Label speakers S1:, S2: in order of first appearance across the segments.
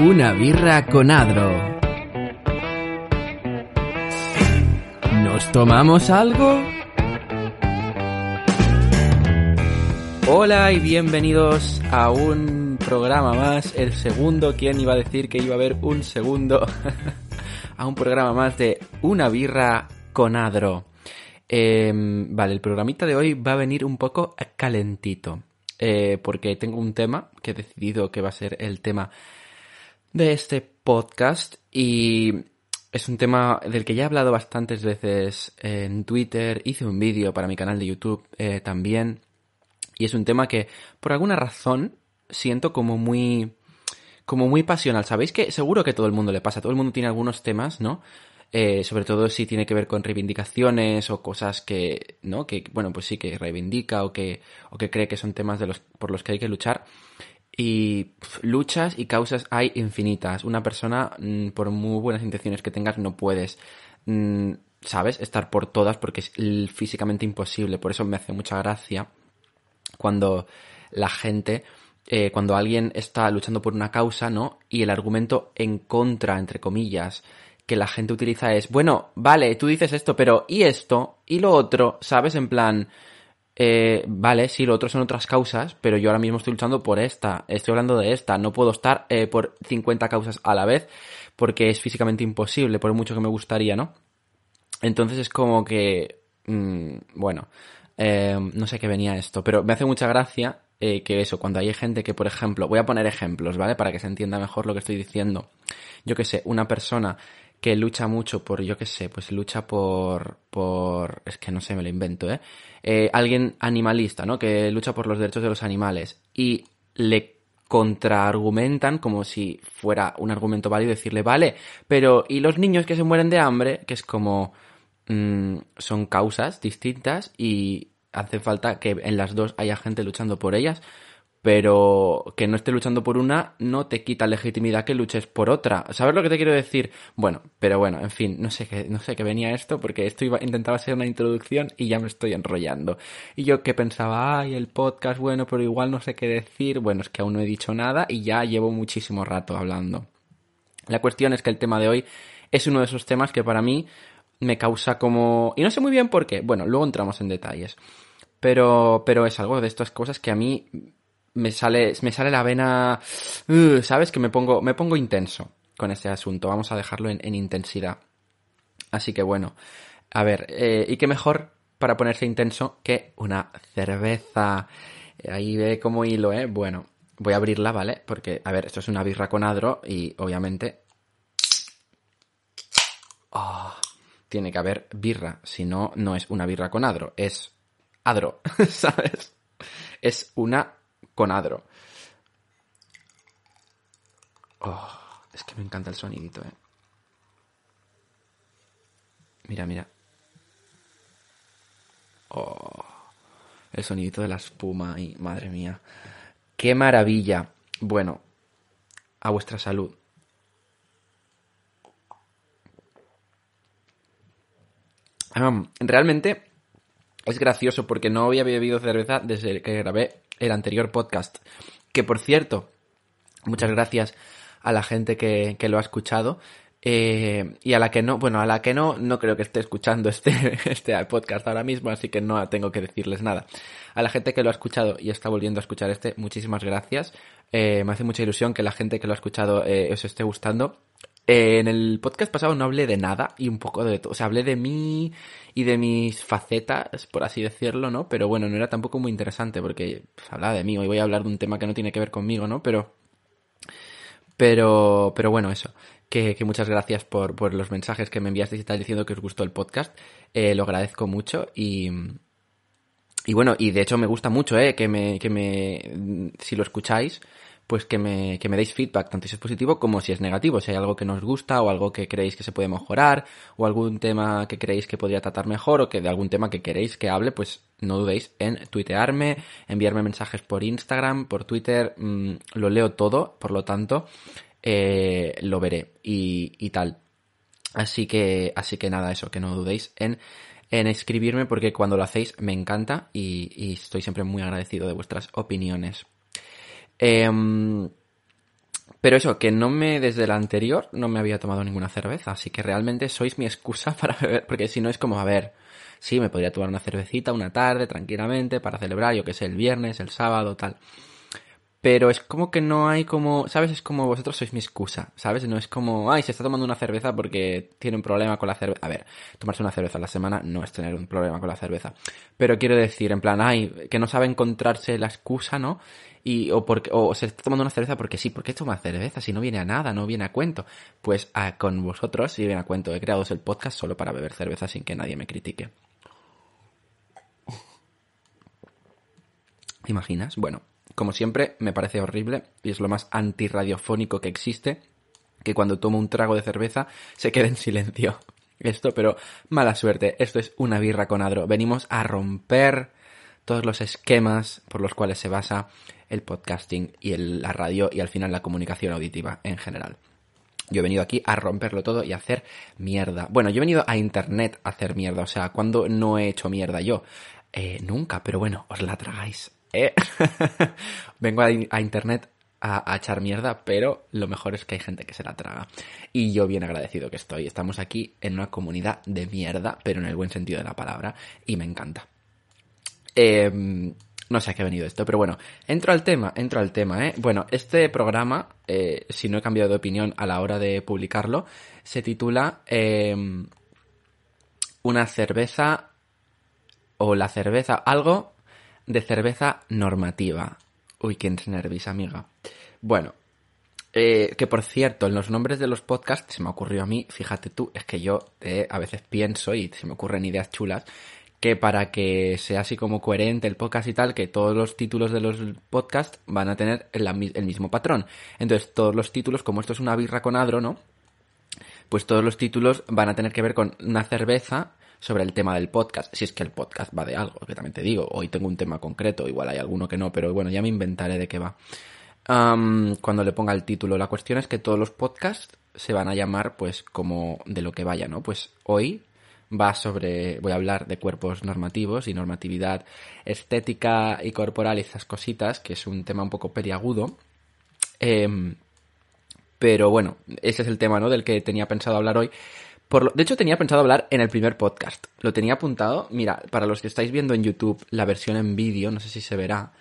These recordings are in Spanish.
S1: Una birra con Adro. ¿Nos tomamos algo?
S2: Hola y bienvenidos a un programa más, el segundo, ¿quién iba a decir que iba a haber un segundo? a un programa más de Una birra con Adro. Em, vale, el programita de hoy va a venir un poco calentito, eh, porque tengo un tema que he decidido que va a ser el tema de este podcast y es un tema del que ya he hablado bastantes veces en Twitter, hice un vídeo para mi canal de YouTube eh, también y es un tema que por alguna razón siento como muy como muy pasional. Sabéis que seguro que todo el mundo le pasa, todo el mundo tiene algunos temas, ¿no? Eh, sobre todo si tiene que ver con reivindicaciones o cosas que, ¿no? Que, bueno, pues sí, que reivindica o que, o que cree que son temas de los, por los que hay que luchar. Y luchas y causas hay infinitas. Una persona, mm, por muy buenas intenciones que tengas, no puedes, mm, ¿sabes? Estar por todas porque es físicamente imposible. Por eso me hace mucha gracia cuando la gente, eh, cuando alguien está luchando por una causa, ¿no? Y el argumento en contra, entre comillas, que la gente utiliza es, bueno, vale, tú dices esto, pero ¿y esto? ¿Y lo otro? ¿Sabes? En plan, eh, vale, sí, lo otro son otras causas, pero yo ahora mismo estoy luchando por esta, estoy hablando de esta, no puedo estar eh, por 50 causas a la vez porque es físicamente imposible, por mucho que me gustaría, ¿no? Entonces es como que, mm, bueno, eh, no sé qué venía esto, pero me hace mucha gracia eh, que eso, cuando hay gente que, por ejemplo, voy a poner ejemplos, ¿vale? Para que se entienda mejor lo que estoy diciendo. Yo que sé, una persona que lucha mucho por, yo qué sé, pues lucha por, por, es que no sé, me lo invento, ¿eh? ¿eh? Alguien animalista, ¿no? Que lucha por los derechos de los animales y le contraargumentan como si fuera un argumento válido decirle, vale, pero ¿y los niños que se mueren de hambre? Que es como, mmm, son causas distintas y hace falta que en las dos haya gente luchando por ellas pero que no esté luchando por una no te quita legitimidad que luches por otra. ¿Sabes lo que te quiero decir? Bueno, pero bueno, en fin, no sé qué, no sé qué venía esto porque esto iba, intentaba ser una introducción y ya me estoy enrollando. Y yo que pensaba, ay, el podcast, bueno, pero igual no sé qué decir. Bueno, es que aún no he dicho nada y ya llevo muchísimo rato hablando. La cuestión es que el tema de hoy es uno de esos temas que para mí me causa como... Y no sé muy bien por qué. Bueno, luego entramos en detalles. Pero, pero es algo de estas cosas que a mí me sale, me sale la vena, uh, ¿sabes? Que me pongo, me pongo intenso con este asunto. Vamos a dejarlo en, intensidad. Así que bueno, a ver, eh, ¿y qué mejor para ponerse intenso que una cerveza? Ahí ve como hilo, ¿eh? Bueno, voy a abrirla, ¿vale? Porque, a ver, esto es una birra con adro y obviamente... Oh, tiene que haber birra, si no, no es una birra con adro, es adro, ¿sabes? Es una con Adro. Oh, es que me encanta el sonidito, eh. Mira, mira. Oh, el sonidito de la espuma y madre mía. ¡Qué maravilla! Bueno, a vuestra salud. realmente es gracioso porque no había bebido cerveza desde que grabé el anterior podcast. Que por cierto, muchas gracias a la gente que, lo ha escuchado. Eh, y a la que no, bueno, a la que no, no creo que esté escuchando este, este podcast ahora mismo, así que no tengo que decirles nada. A la gente que lo ha escuchado y está volviendo a escuchar este, muchísimas gracias. Eh, me hace mucha ilusión que la gente que lo ha escuchado eh, os esté gustando. En el podcast pasado no hablé de nada y un poco de todo. O sea, hablé de mí y de mis facetas, por así decirlo, ¿no? Pero bueno, no era tampoco muy interesante porque pues, hablaba de mí. Hoy voy a hablar de un tema que no tiene que ver conmigo, ¿no? Pero. Pero, pero bueno, eso. Que, que muchas gracias por, por, los mensajes que me enviasteis y tal diciendo que os gustó el podcast. Eh, lo agradezco mucho y. Y bueno, y de hecho me gusta mucho, ¿eh? Que me, que me, si lo escucháis, pues que me, que me deis feedback, tanto si es positivo como si es negativo, si hay algo que nos gusta o algo que creéis que se puede mejorar o algún tema que creéis que podría tratar mejor o que de algún tema que queréis que hable, pues no dudéis en tuitearme, enviarme mensajes por Instagram, por Twitter, mmm, lo leo todo, por lo tanto, eh, lo veré y, y tal. Así que, así que nada, eso, que no dudéis en en escribirme porque cuando lo hacéis me encanta y, y estoy siempre muy agradecido de vuestras opiniones. Eh, Pero eso, que no me, desde la anterior, no me había tomado ninguna cerveza, así que realmente sois mi excusa para beber, porque si no es como, a ver, sí, me podría tomar una cervecita una tarde, tranquilamente, para celebrar, yo que sé, el viernes, el sábado, tal. Pero es como que no hay como, ¿sabes? Es como vosotros sois mi excusa, ¿sabes? No es como, ay, se está tomando una cerveza porque tiene un problema con la cerveza. A ver, tomarse una cerveza la semana no es tener un problema con la cerveza. Pero quiero decir, en plan, ay, que no sabe encontrarse la excusa, ¿no? Y, o, porque, o se está tomando una cerveza porque sí, porque toma cerveza si no viene a nada, no viene a cuento. Pues a, con vosotros sí viene a cuento. He creado el podcast solo para beber cerveza sin que nadie me critique. ¿Te imaginas? Bueno, como siempre, me parece horrible y es lo más antirradiofónico que existe, que cuando tomo un trago de cerveza se quede en silencio. Esto, pero mala suerte, esto es una birra con adro. Venimos a romper todos los esquemas por los cuales se basa el podcasting y la radio y al final la comunicación auditiva en general. Yo he venido aquí a romperlo todo y a hacer mierda. Bueno, yo he venido a internet a hacer mierda. O sea, cuando no he hecho mierda yo? Eh, nunca, pero bueno, os la tragáis. ¿eh? Vengo a, internet a, echar mierda, pero lo mejor es que hay gente que se la traga. Y yo bien agradecido que estoy. Estamos aquí en una comunidad de mierda, pero en el buen sentido de la palabra, y me encanta. Em, no sé a qué ha venido esto, pero bueno, entro al tema, entro al tema, ¿eh? Bueno, este programa, eh, si no he cambiado de opinión a la hora de publicarlo, se titula em, Una cerveza o la cerveza, algo de cerveza normativa. Uy, se nervis, amiga. Bueno, eh, que por cierto, en los nombres de los podcasts se me ocurrió a mí, fíjate tú, es que yo eh, a veces pienso y se me ocurren ideas chulas, que para que sea así como coherente el podcast y tal, que todos los títulos de los podcasts van a tener el, mismo patrón. Entonces, todos los títulos, como esto es una birra con adro, ¿no? Pues todos los títulos van a tener que ver con una cerveza sobre el tema del podcast, si es que el podcast va de algo, que también te digo, hoy tengo un tema concreto, igual hay alguno que no, pero bueno, ya me inventaré de qué va. cuando le ponga el título, la cuestión es que todos los podcasts se van a llamar pues como de lo que vaya, ¿no? Pues hoy va sobre, voy a hablar de cuerpos normativos y normatividad estética y corporal y esas cositas, que es un tema un poco periagudo. Em, pero bueno, ese es el tema, ¿no? Del que tenía pensado hablar hoy de hecho, tenía pensado hablar en el primer podcast. Lo tenía apuntado. Mira, para los que estáis viendo en YouTube la versión en vídeo, no sé si se verá.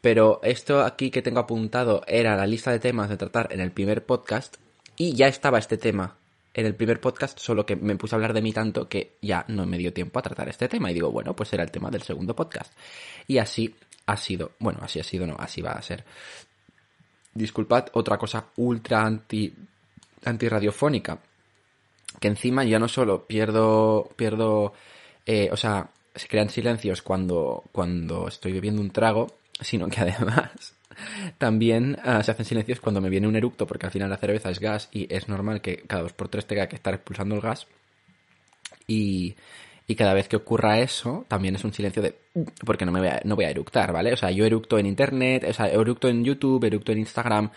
S2: Pero esto aquí que tengo apuntado era la lista de temas de tratar en el primer podcast. Y ya estaba este tema en el primer podcast, solo que me puse a hablar de mí tanto que ya no me dio tiempo a tratar este tema. Y digo, bueno, pues era el tema del segundo podcast. Y así ha sido. Bueno, así ha sido, no, así va a ser. Disculpad, otra cosa ultra anti antirradiofónica que encima ya no solo pierdo, pierdo, eh, o sea, se crean silencios cuando, cuando estoy bebiendo un trago, sino que además también ah, se hacen silencios cuando me viene un eructo, porque al final la cerveza es gas y es normal que cada dos por tres tenga que estar expulsando el gas. Y, y cada vez que ocurra eso, también es un silencio de... porque no me voy a, no voy a eructar, ¿vale? O sea, yo eructo en internet, o sea, eructo en YouTube, eructo en Instagram,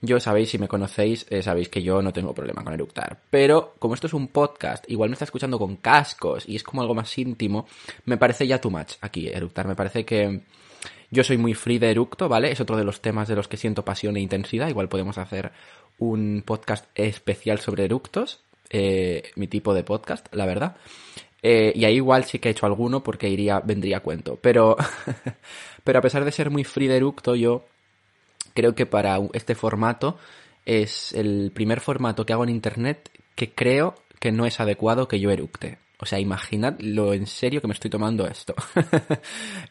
S2: yo sabéis, si me conocéis, eh, sabéis que yo no tengo problema con eructar. Pero como esto es un podcast, igual me está escuchando con cascos y es como algo más íntimo, me parece ya too much aquí eructar. Me parece que yo soy muy free de eructo, ¿vale? Es otro de los temas de los que siento pasión e intensidad. Igual podemos hacer un podcast especial sobre eructos. Eh, mi tipo de podcast, la verdad. Eh, y ahí igual sí que he hecho alguno porque iría, vendría a cuento. Pero, pero a pesar de ser muy free de eructo, yo creo que para este formato es el primer formato que hago en internet que creo que no es adecuado que yo eructe. O sea, imaginad lo en serio que me estoy tomando esto.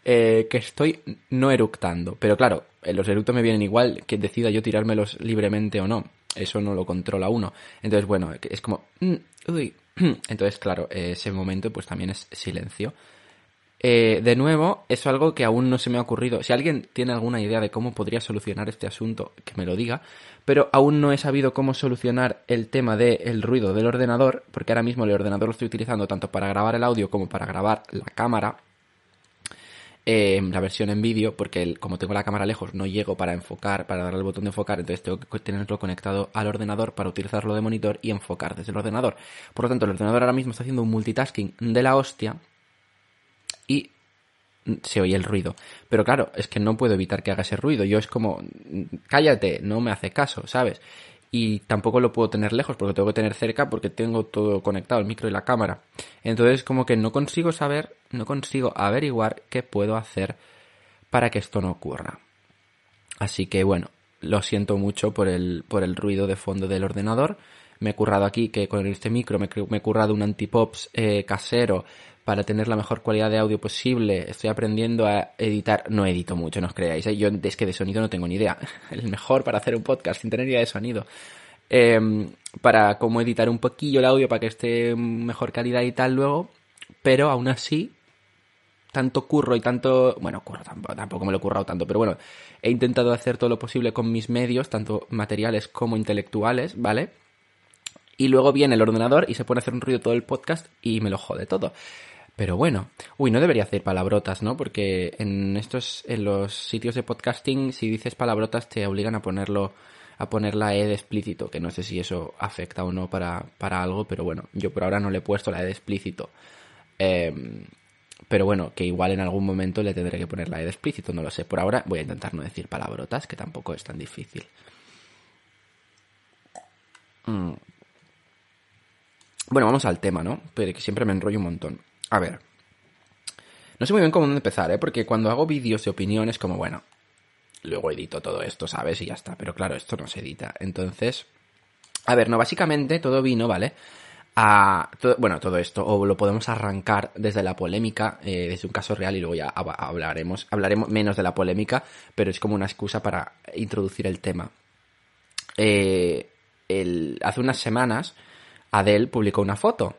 S2: Eh, que estoy no eructando. Pero claro, eh, los eructos me vienen igual que decida yo tirármelos libremente o no. Eso no lo controla uno. Entonces, bueno, es como... Mm, uy. Entonces, claro, ese momento pues también es silencio. Eh, de nuevo, es algo que aún no se me ha ocurrido. Si alguien tiene alguna idea de cómo podría solucionar este asunto, que me lo diga. Pero aún no he sabido cómo solucionar el tema del ruido del ordenador, porque ahora mismo el ordenador lo estoy utilizando tanto para grabar el audio como para grabar la cámara. Eh, la versión en vídeo, porque como tengo la cámara lejos, no llego para enfocar, para darle el botón de enfocar, entonces tengo que tenerlo conectado al ordenador para utilizarlo de monitor y enfocar desde el ordenador. Por lo tanto, el ordenador ahora mismo está haciendo un multitasking de la hostia y se oye el ruido. Pero claro, es que no puedo evitar que haga ese ruido. Yo es como, cállate, no me hace caso, ¿sabes? Y tampoco lo puedo tener lejos porque tengo que tener cerca porque tengo todo conectado, el micro y la cámara. Entonces como que no consigo saber, no consigo averiguar qué puedo hacer para que esto no ocurra. Así que bueno, lo siento mucho por el, por el ruido de fondo del ordenador. Me he currado aquí que con este micro me, he currado un antipops eh, casero para tener la mejor calidad de audio posible. Estoy aprendiendo a editar. No edito mucho, no os creáis. ¿eh? Yo es que de sonido no tengo ni idea. El mejor para hacer un podcast sin tener idea de sonido. Em, para cómo editar un poquillo el audio para que esté mejor calidad y tal luego. Pero aún así, tanto curro y tanto. Bueno, curro tampoco, tampoco me lo he currado tanto, pero bueno, he intentado hacer todo lo posible con mis medios, tanto materiales como intelectuales, ¿vale? Y luego viene el ordenador y se pone a hacer un ruido todo el podcast y me lo jode todo. Pero bueno, uy, no debería hacer palabrotas, ¿no? Porque en estos, en los sitios de podcasting, si dices palabrotas te obligan a ponerlo, a poner la E de explícito, que no sé si eso afecta o no para, para algo, pero bueno, yo por ahora no le he puesto la E de explícito. Eh, pero bueno, que igual en algún momento le tendré que poner la E de explícito, no lo sé. Por ahora voy a intentar no decir palabrotas, que tampoco es tan difícil. Mm. Bueno, vamos al tema, ¿no? Pero que siempre me enrollo un montón. A ver. No sé muy bien cómo empezar, ¿eh? Porque cuando hago vídeos de opinión es como, bueno, luego edito todo esto, ¿sabes? Y ya está. Pero claro, esto no se edita. Entonces, a ver, no, básicamente todo vino, ¿vale? a bueno, todo esto, o lo podemos arrancar desde la polémica, eh, desde un caso real y luego ya hablaremos, hablaremos menos de la polémica, pero es como una excusa para introducir el tema. Eh, hace unas semanas, Adele publicó una foto.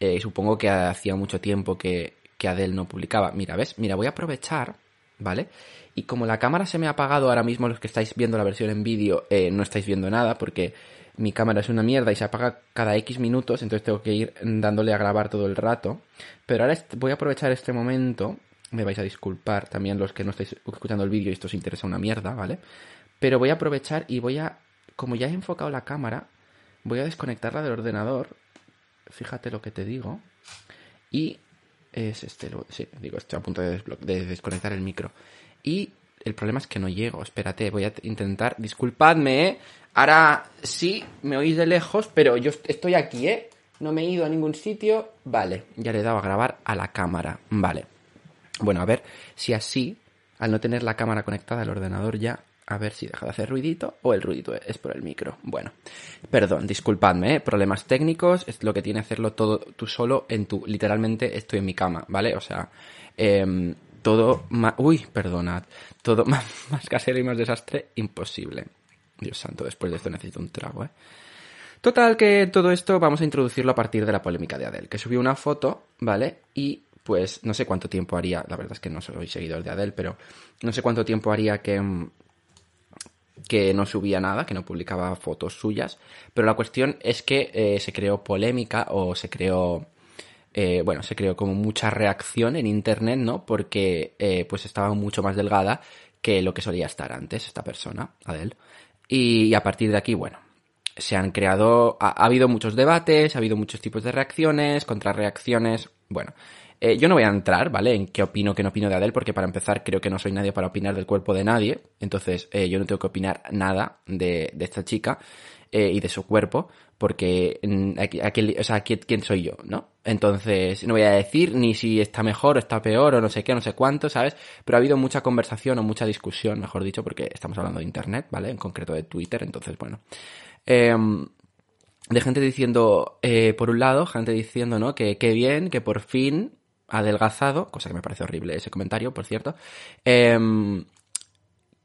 S2: Eh, supongo que hacía mucho tiempo que, que Adele no publicaba. Mira, ¿ves? Mira, voy a aprovechar, ¿vale? Y como la cámara se me ha apagado ahora mismo, los que estáis viendo la versión en vídeo, no estáis viendo nada porque mi cámara es una mierda y se apaga cada X minutos, entonces tengo que ir dándole a grabar todo el rato. Pero ahora voy a aprovechar este momento, me vais a disculpar también los que no estáis escuchando el vídeo y esto os interesa una mierda, ¿vale? Pero voy a aprovechar y voy a, como ya he enfocado la cámara, voy a desconectarla del ordenador, fíjate lo que te digo, y es este, sí, digo, estoy a punto de, de desconectar el micro. Y el problema es que no llego, espérate, voy a intentar, disculpadme, ¿eh? Ahora sí, me oís de lejos, pero yo estoy aquí, ¿eh? No me he ido a ningún sitio. Vale, ya le he dado a grabar a la cámara. Vale. Bueno, a ver si así, al no tener la cámara conectada al ordenador ya, a ver si deja de hacer ruidito o el ruidito es por el micro. Bueno, perdón, disculpadme, ¿eh? problemas técnicos, es lo que tiene hacerlo todo tú solo en tu, literalmente estoy en mi cama, ¿vale? O sea, eh, todo más, uy, perdonad, todo más, más casero y más desastre, imposible. Dios santo, después de esto necesito un trago, ¿eh? Total, que todo esto vamos a introducirlo a partir de la polémica de Adele, que subió una foto, ¿vale? Y pues no sé cuánto tiempo haría, la verdad es que no soy seguidor de Adele, pero no sé cuánto tiempo haría que, mm, que no subía nada, que no publicaba fotos suyas, pero la cuestión es que eh, se creó polémica o se creó eh, bueno, se creó como mucha reacción en internet, ¿no? Porque eh, pues estaba mucho más delgada que lo que solía estar antes esta persona, Adele. Y, a partir de aquí, bueno, se han creado, ha, habido muchos debates, ha habido muchos tipos de reacciones, contrarreacciones, bueno. Eh, yo no voy a entrar, ¿vale? En qué opino, qué no opino de Adele, porque para empezar creo que no soy nadie para opinar del cuerpo de nadie. Entonces yo no tengo que opinar nada de, esta chica y de su cuerpo porque aquí, o sea, ¿quién soy yo? ¿No? Entonces, no voy a decir ni si está mejor o está peor o no sé qué, no sé cuánto, ¿sabes? Pero ha habido mucha conversación o mucha discusión, mejor dicho, porque estamos hablando de Internet, ¿vale? En concreto de Twitter, entonces, bueno. Em, de gente diciendo, eh, por un lado, gente diciendo, ¿no? Que qué bien, que por fin adelgazado, cosa que me parece horrible ese comentario, por cierto. Eh,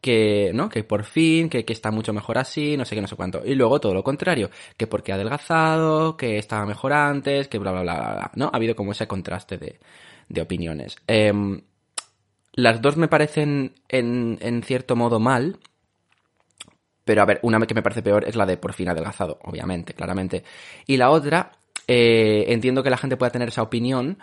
S2: que, ¿no? Que por fin, que, que, está mucho mejor así, no sé qué, no sé cuánto. Y luego todo lo contrario, que porque ha adelgazado, que estaba mejor antes, que bla, bla, bla, bla, bla, ¿no? Ha habido como ese contraste de, de opiniones. Eh, las dos me parecen en, en cierto modo mal, pero a ver, una que me parece peor es la de por fin adelgazado, obviamente, claramente. Y la otra, eh, entiendo que la gente pueda tener esa opinión,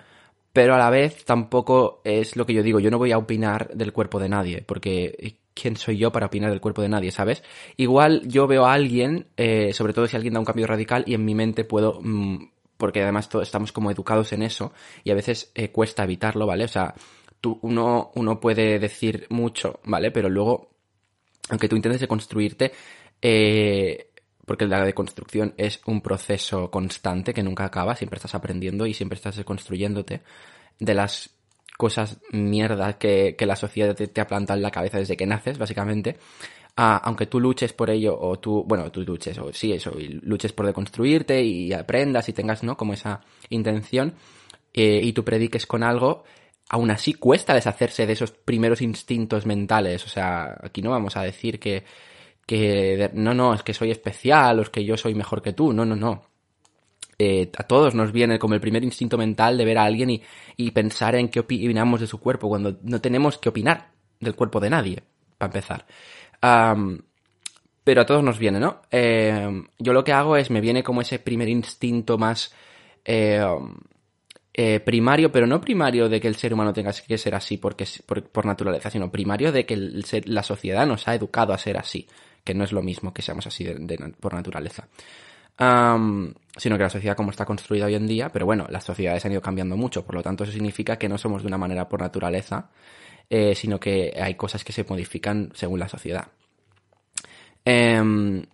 S2: pero a la vez tampoco es lo que yo digo. Yo no voy a opinar del cuerpo de nadie, porque ¿quién soy yo para opinar del cuerpo de nadie, sabes? Igual yo veo a alguien, eh, sobre todo si alguien da un cambio radical, y en mi mente puedo, mm, porque además todos estamos como educados en eso, y a veces eh, cuesta evitarlo, ¿vale? O sea, tú, uno, uno puede decir mucho, ¿vale? Pero luego, aunque tú intentes deconstruirte, eh, porque la deconstrucción es un proceso constante que nunca acaba, siempre estás aprendiendo y siempre estás deconstruyéndote de las cosas mierdas que, que la sociedad te, te, ha plantado en la cabeza desde que naces, básicamente. Ah, aunque tú luches por ello, o tú, bueno, tú luches, o sí, eso, y luches por deconstruirte y aprendas y tengas, ¿no? Como esa intención, eh, y tú prediques con algo, aún así cuesta deshacerse de esos primeros instintos mentales. O sea, aquí no vamos a decir que, que no, no, es que soy especial o es que yo soy mejor que tú. No, no, no. Eh, a todos nos viene como el primer instinto mental de ver a alguien y, y pensar en qué opinamos de su cuerpo cuando no tenemos que opinar del cuerpo de nadie, para empezar. Pero a todos nos viene, ¿no? Eh, yo lo que hago es, me viene como ese primer instinto más eh, eh, primario, pero no primario de que el ser humano tenga que ser así porque, por, por naturaleza, sino primario de que la sociedad nos ha educado a ser así, que no es lo mismo que seamos así por naturaleza. Sino que la sociedad como está construida hoy en día, pero bueno, las sociedades han ido cambiando mucho, por lo tanto eso significa que no somos de una manera por naturaleza, eh, sino que hay cosas que se modifican según la sociedad. Eh,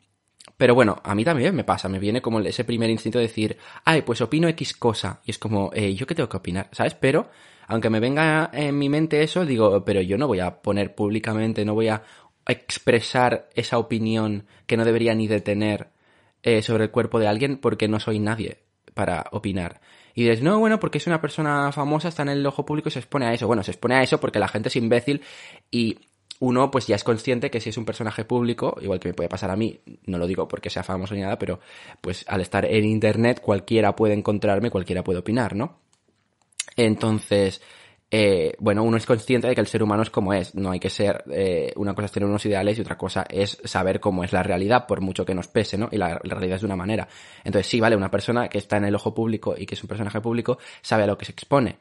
S2: pero bueno, a mí también me pasa, me viene como ese primer instinto de decir, ay, pues opino X cosa, y es como, eh, ¿yo qué tengo que opinar? ¿Sabes? Pero, aunque me venga en mi mente eso, digo, pero yo no voy a poner públicamente, no voy a expresar esa opinión que no debería ni de tener eh, sobre el cuerpo de alguien porque no soy nadie para opinar. Y dices, no, bueno, porque es una persona famosa, está en el ojo público y se expone a eso. Bueno, se expone a eso porque la gente es imbécil y uno pues ya es consciente que si es un personaje público, igual que me puede pasar a mí, no lo digo porque sea famoso ni nada, pero pues al estar en internet cualquiera puede encontrarme, cualquiera puede opinar, ¿no? Entonces, eh, bueno, uno es consciente de que el ser humano es como es, no hay que ser, eh, una cosa es tener unos ideales y otra cosa es saber cómo es la realidad, por mucho que nos pese, ¿no? Y la, realidad es de una manera. Entonces sí, vale, una persona que está en el ojo público y que es un personaje público sabe a lo que se expone.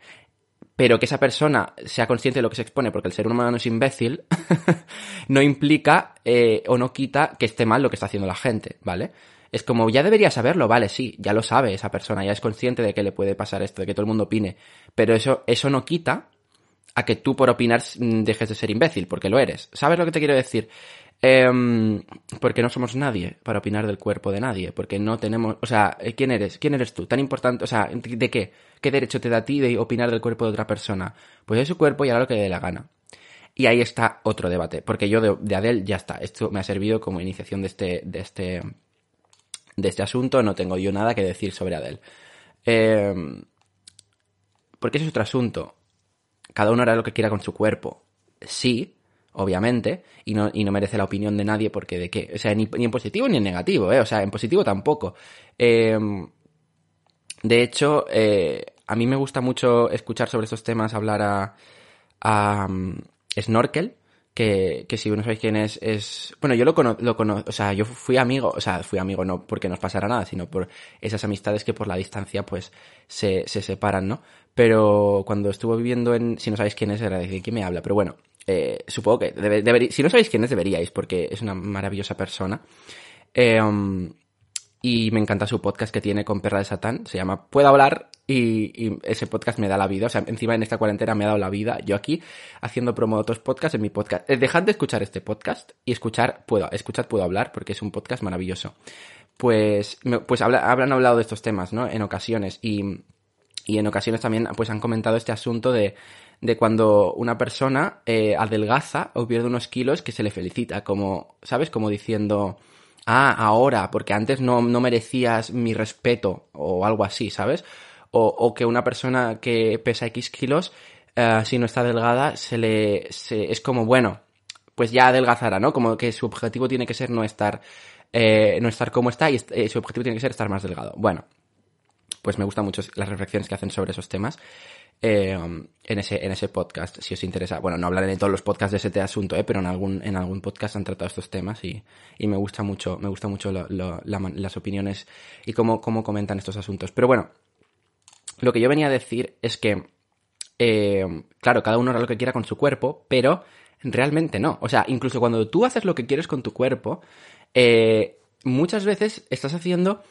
S2: Pero que esa persona sea consciente de lo que se expone porque el ser humano es imbécil, no implica eh, o no quita que esté mal lo que está haciendo la gente, ¿vale? Es como, ya debería saberlo, vale, sí, ya lo sabe esa persona, ya es consciente de que le puede pasar esto, de que todo el mundo opine. Pero eso, eso no quita a que tú por opinar mm, dejes de ser imbécil, porque lo eres. ¿Sabes lo que te quiero decir? Eh, porque no somos nadie para opinar del cuerpo de nadie, porque no tenemos, o sea, ¿quién eres? ¿Quién eres tú? Tan importante, o sea, ¿de qué? ¿Qué derecho te da a ti de opinar del cuerpo de otra persona? Pues es su cuerpo y hará lo que le dé la gana. Y ahí está otro debate, porque yo de, de Adele ya está, esto me ha servido como iniciación de este, de este, de este asunto, no tengo yo nada que decir sobre Adele. Eh, porque ese es otro asunto. Cada uno hará lo que quiera con su cuerpo. Sí, obviamente, y no, y no merece la opinión de nadie porque de qué. O sea, ni, en positivo ni en negativo, ¿eh? O sea, en positivo tampoco. Eh, de hecho, eh, a mí me gusta mucho escuchar sobre estos temas, hablar a, a um, Snorkel, que, que si no sabéis quién es, es... Bueno, yo lo conozco, lo cono o sea, yo fui amigo, o sea, fui amigo no porque nos pasara nada, sino por esas amistades que por la distancia, pues, se, se separan, ¿no? Pero cuando estuvo viviendo en... Si no sabéis quién es, era de quién me habla, pero bueno, eh, supongo que debe, si no sabéis quién es, deberíais, porque es una maravillosa persona. Eh, um, y me encanta su podcast que tiene con Perra de Satán, se llama Puedo hablar y, y, ese podcast me da la vida, o sea, encima en esta cuarentena me ha dado la vida, yo aquí haciendo promo de otros podcasts en mi podcast. Eh, dejad de escuchar este podcast y escuchar Puedo, escuchar Puedo hablar porque es un podcast maravilloso. Pues, pues habla, habrán hablado de estos temas, ¿no? En ocasiones y, y en ocasiones también pues han comentado este asunto de, de cuando una persona eh, adelgaza o pierde unos kilos que se le felicita, como, ¿sabes? Como diciendo, ah, ahora, porque antes no, no merecías mi respeto o algo así, ¿sabes? O, o que una persona que pesa X kilos, uh, si no está delgada, se le, se, es como, bueno, pues ya adelgazará, ¿no? Como que su objetivo tiene que ser no estar, eh, no estar como está y eh, su objetivo tiene que ser estar más delgado. Bueno, pues me gustan mucho las reflexiones que hacen sobre esos temas eh, en, ese, en ese podcast, si os interesa. Bueno, no hablaré de todos los podcasts de ese asunto, eh, pero en algún, en algún podcast han tratado estos temas y, y me gusta mucho, me gusta mucho lo, lo, la, las opiniones y cómo, cómo comentan estos asuntos. Pero bueno, lo que yo venía a decir es que, eh, claro, cada uno hará lo que quiera con su cuerpo, pero realmente no. O sea, incluso cuando tú haces lo que quieres con tu cuerpo, eh, muchas veces estás haciendo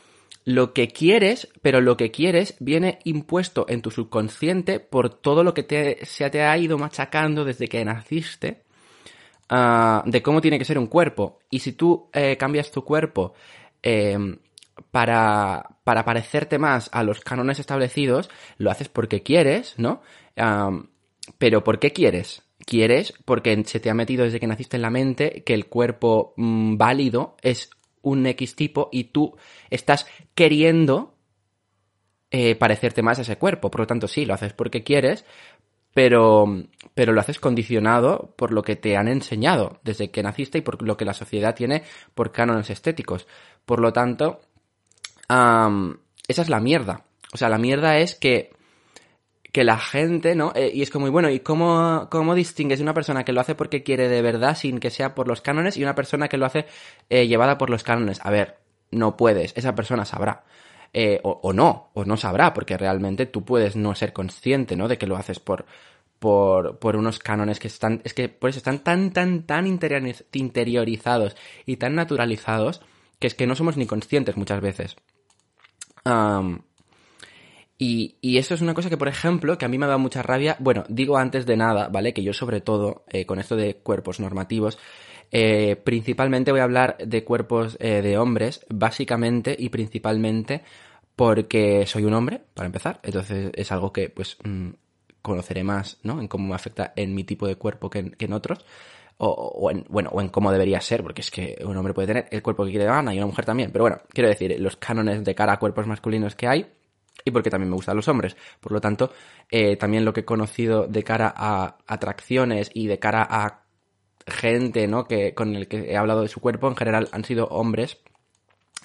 S2: lo que quieres, pero lo que quieres viene impuesto en tu subconsciente por todo lo que te, se te ha ido machacando desde que naciste ah, de cómo tiene que ser un cuerpo. Y si tú eh, cambias tu cuerpo em, para, para parecerte más a los cánones establecidos, lo haces porque quieres, ¿no? pero ¿por qué quieres? Quieres porque se te ha metido desde que naciste en la mente que el cuerpo mm, válido es un X tipo y tú estás queriendo eh, parecerte más a ese cuerpo. Por lo tanto, sí, lo haces porque quieres, pero, pero lo haces condicionado por lo que te han enseñado desde que naciste y por lo que la sociedad tiene por cánones estéticos. Por lo tanto, esa es la mierda. O sea, la mierda es que que la gente, ¿no? Eh, y es como, bueno, ¿y cómo, cómo distingues una persona que lo hace porque quiere de verdad sin que sea por los cánones y una persona que lo hace eh, llevada por los cánones? A ver, no puedes, esa persona sabrá. Eh, o, no, o no sabrá, porque realmente tú puedes no ser consciente, ¿no? De que lo haces por, por, por unos cánones que están, es que por eso están tan, tan, tan interiorizados y tan naturalizados que es que no somos ni conscientes muchas veces. Y, y, eso es una cosa que, por ejemplo, que a mí me ha dado mucha rabia. Bueno, digo antes de nada, ¿vale? Que yo sobre todo, eh, con esto de cuerpos normativos, eh, principalmente voy a hablar de cuerpos eh, de hombres, básicamente y principalmente porque soy un hombre, para empezar. Entonces es algo que, pues, mm, conoceré más, ¿no? En cómo me afecta en mi tipo de cuerpo que en, otros. O, en, bueno, o en cómo debería ser, porque es que un hombre puede tener el cuerpo que quiere de gana y una mujer también. Pero bueno, quiero decir, los cánones de cara a cuerpos masculinos que hay, y porque también me gustan los hombres. Por lo tanto, eh, también lo que he conocido de cara a atracciones y de cara a gente, ¿no? Que, con el que he hablado de su cuerpo, en general han sido hombres.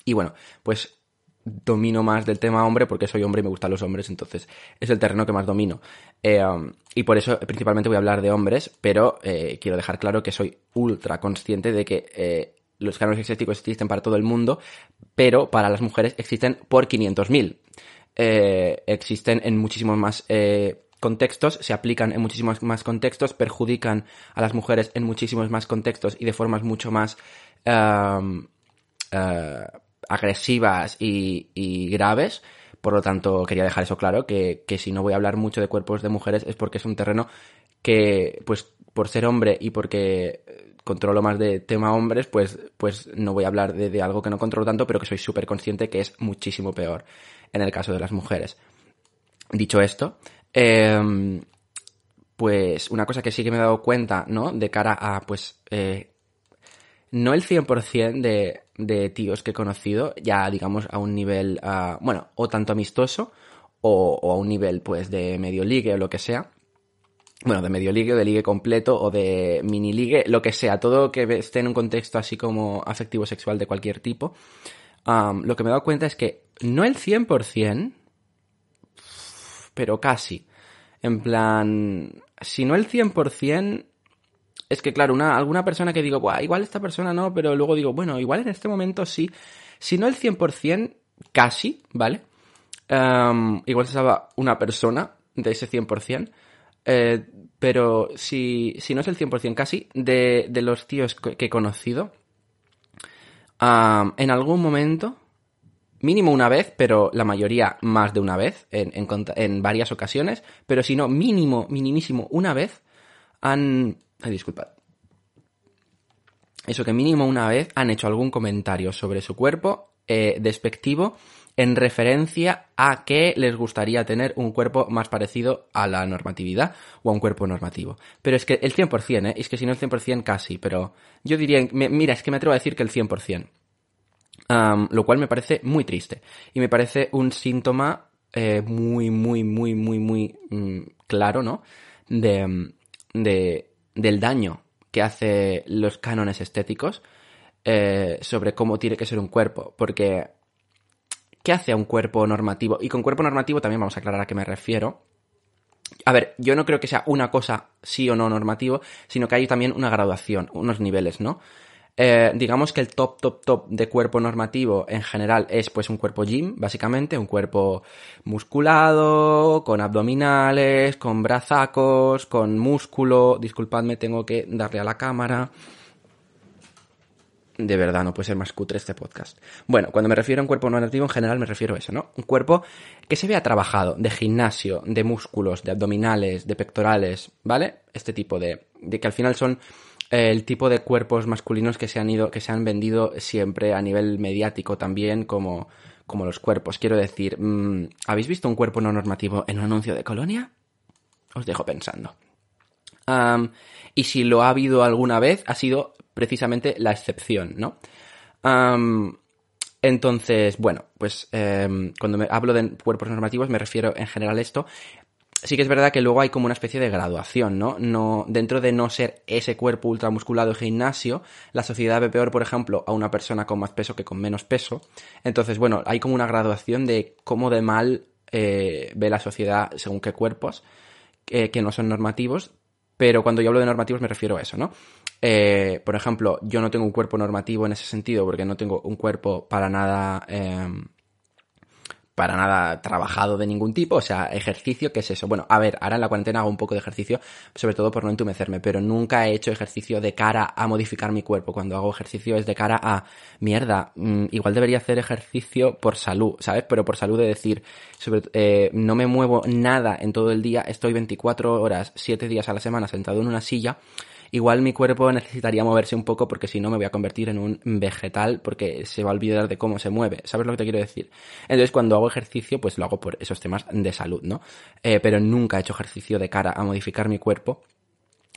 S2: Y bueno, pues domino más del tema hombre porque soy hombre y me gustan los hombres, entonces es el terreno que más domino. Eh, um, y por eso principalmente voy a hablar de hombres, pero eh, quiero dejar claro que soy ultra consciente de que los cánones estéticos existen para todo el mundo, pero para las mujeres existen por 500.000. Eh, existen en muchísimos más eh, contextos, se aplican en muchísimos más contextos, perjudican a las mujeres en muchísimos más contextos y de formas mucho más eh, agresivas y, graves. Por lo tanto, quería dejar eso claro, que, que si no voy a hablar mucho de cuerpos de mujeres es porque es un terreno que, pues, por ser hombre y porque controlo más de tema hombres, pues, pues no voy a hablar de, de algo que no controlo tanto, pero que soy súper consciente que es muchísimo peor en el caso de las mujeres. Dicho esto, em, pues una cosa que sí que me he dado cuenta, ¿no? De cara a, pues, eh, no el 100% de, de tíos que he conocido, ya digamos a un nivel, ah, bueno, o tanto amistoso, o, o, a un nivel, pues, de medio ligue o lo que sea. Bueno, de medio ligue, o de ligue completo, o de mini ligue, lo que sea, todo que esté en un contexto así como afectivo sexual de cualquier tipo lo que me he dado cuenta es que no el 100%, pero casi. En plan, si no el 100%, es que claro, una, alguna persona que digo, igual esta persona no, pero luego digo, bueno, igual en este momento sí. Si no el 100%, casi, ¿vale? igual se sabe una persona de ese 100%. Eh, pero si, si no es el 100% casi, de, de los tíos que he conocido, en algún momento, mínimo una vez, pero la mayoría más de una vez, en, en, varias ocasiones, pero si no, mínimo, minimísimo una vez, han... Ay, disculpad. Eso que mínimo una vez han hecho algún comentario sobre su cuerpo eh, despectivo en referencia a que les gustaría tener un cuerpo más parecido a la normatividad o a un cuerpo normativo. Pero es que el 100%, ¿eh? es que si no el 100% casi, pero yo diría, mira, es que me atrevo a decir que el 100%. lo cual me parece muy triste. Y me parece un síntoma eh, muy, muy, muy, muy, muy mm, claro, ¿no? De, de, del daño que hace los cánones estéticos eh, sobre cómo tiene que ser un cuerpo. Porque ¿Qué hace a un cuerpo normativo? Y con cuerpo normativo también vamos a aclarar a qué me refiero. A ver, yo no creo que sea una cosa sí o no normativo, sino que hay también una graduación, unos niveles, ¿no? Eh, digamos que el top, top, top de cuerpo normativo en general es pues un cuerpo gym, básicamente, un cuerpo musculado, con abdominales, con brazacos, con músculo. Disculpadme, tengo que darle a la cámara. de verdad, no puede ser más cutre este podcast. Bueno, cuando me refiero a un cuerpo normativo, en general me refiero a eso, ¿no? Un cuerpo que se vea trabajado, de gimnasio, de músculos, de abdominales, de pectorales, ¿vale? Este tipo de, de que al final son el tipo de cuerpos masculinos que se han ido, que se han vendido siempre a nivel mediático también como, como los cuerpos. Quiero decir, mm, ¿habéis visto un cuerpo no normativo en un anuncio de colonia? Os dejo pensando. Y si lo ha habido alguna vez, ha sido precisamente la excepción, ¿no? Entonces, bueno, pues em, cuando me hablo de cuerpos normativos me refiero en general a esto. Sí que es verdad que luego hay como una especie de graduación, ¿no? no dentro de no ser ese cuerpo ultramusculado de gimnasio, la sociedad ve peor, por ejemplo, a una persona con más peso que con menos peso. Entonces, bueno, hay como una graduación de cómo de mal eh, ve la sociedad según qué cuerpos, eh, que no son normativos, pero cuando yo hablo de normativos me refiero a eso, ¿no? Eh, por ejemplo, yo no tengo un cuerpo normativo en ese sentido porque no tengo un cuerpo para nada... para nada trabajado de ningún tipo, o sea, ejercicio, ¿qué es eso? Bueno, a ver, ahora en la cuarentena hago un poco de ejercicio, sobre todo por no entumecerme, pero nunca he hecho ejercicio de cara a modificar mi cuerpo. Cuando hago ejercicio es de cara a, mierda, mm, igual debería hacer ejercicio por salud, ¿sabes? Pero por salud de decir, sobre, eh, no me muevo nada en todo el día, estoy 24 horas, 7 días a la semana sentado en una silla, igual mi cuerpo necesitaría moverse un poco porque si no me voy a convertir en un vegetal porque se va a olvidar de cómo se mueve. ¿Sabes lo que te quiero decir? Entonces cuando hago ejercicio pues lo hago por esos temas de salud, ¿no? Eh, pero nunca he hecho ejercicio de cara a modificar mi cuerpo.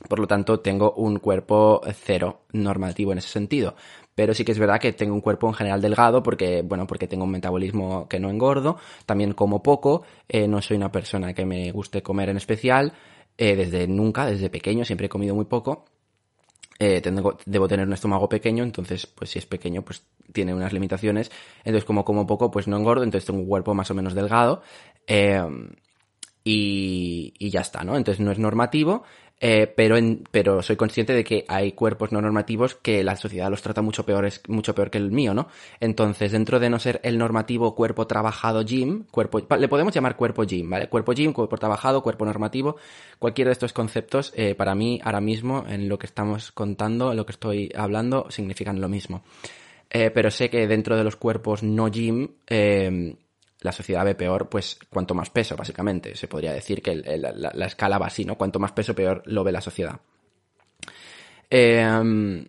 S2: Por lo tanto, tengo un cuerpo cero normativo en ese sentido. Pero sí que es verdad que tengo un cuerpo en general delgado porque, bueno, porque tengo un metabolismo que no engordo, también como poco, eh, no soy una persona que me guste comer en especial, eh, desde nunca, desde pequeño, siempre he comido muy poco. Eh, tengo- debo tener un estómago pequeño, entonces, pues si es pequeño, pues tiene unas limitaciones. Entonces, como como poco, pues no engordo, entonces tengo un cuerpo más o menos delgado. Eh, y, y ya está, ¿no? Entonces no es normativo, eh, pero, pero soy consciente de que hay cuerpos no normativos que la sociedad los trata mucho peor, mucho peor que el mío, ¿no? Entonces, dentro de no ser el normativo cuerpo trabajado gym, cuerpo, le podemos llamar cuerpo gym, ¿vale? Cuerpo gym, cuerpo trabajado, cuerpo normativo, cualquiera de estos conceptos, eh, para mí, ahora mismo, en lo que estamos contando, en lo que estoy hablando, significan lo mismo. Eh, pero sé que dentro de los cuerpos no gym, eh, la sociedad ve peor, pues cuanto más peso, básicamente. Se podría decir que la, la escala va así, ¿no? Cuanto más peso, peor lo ve la sociedad. Eh,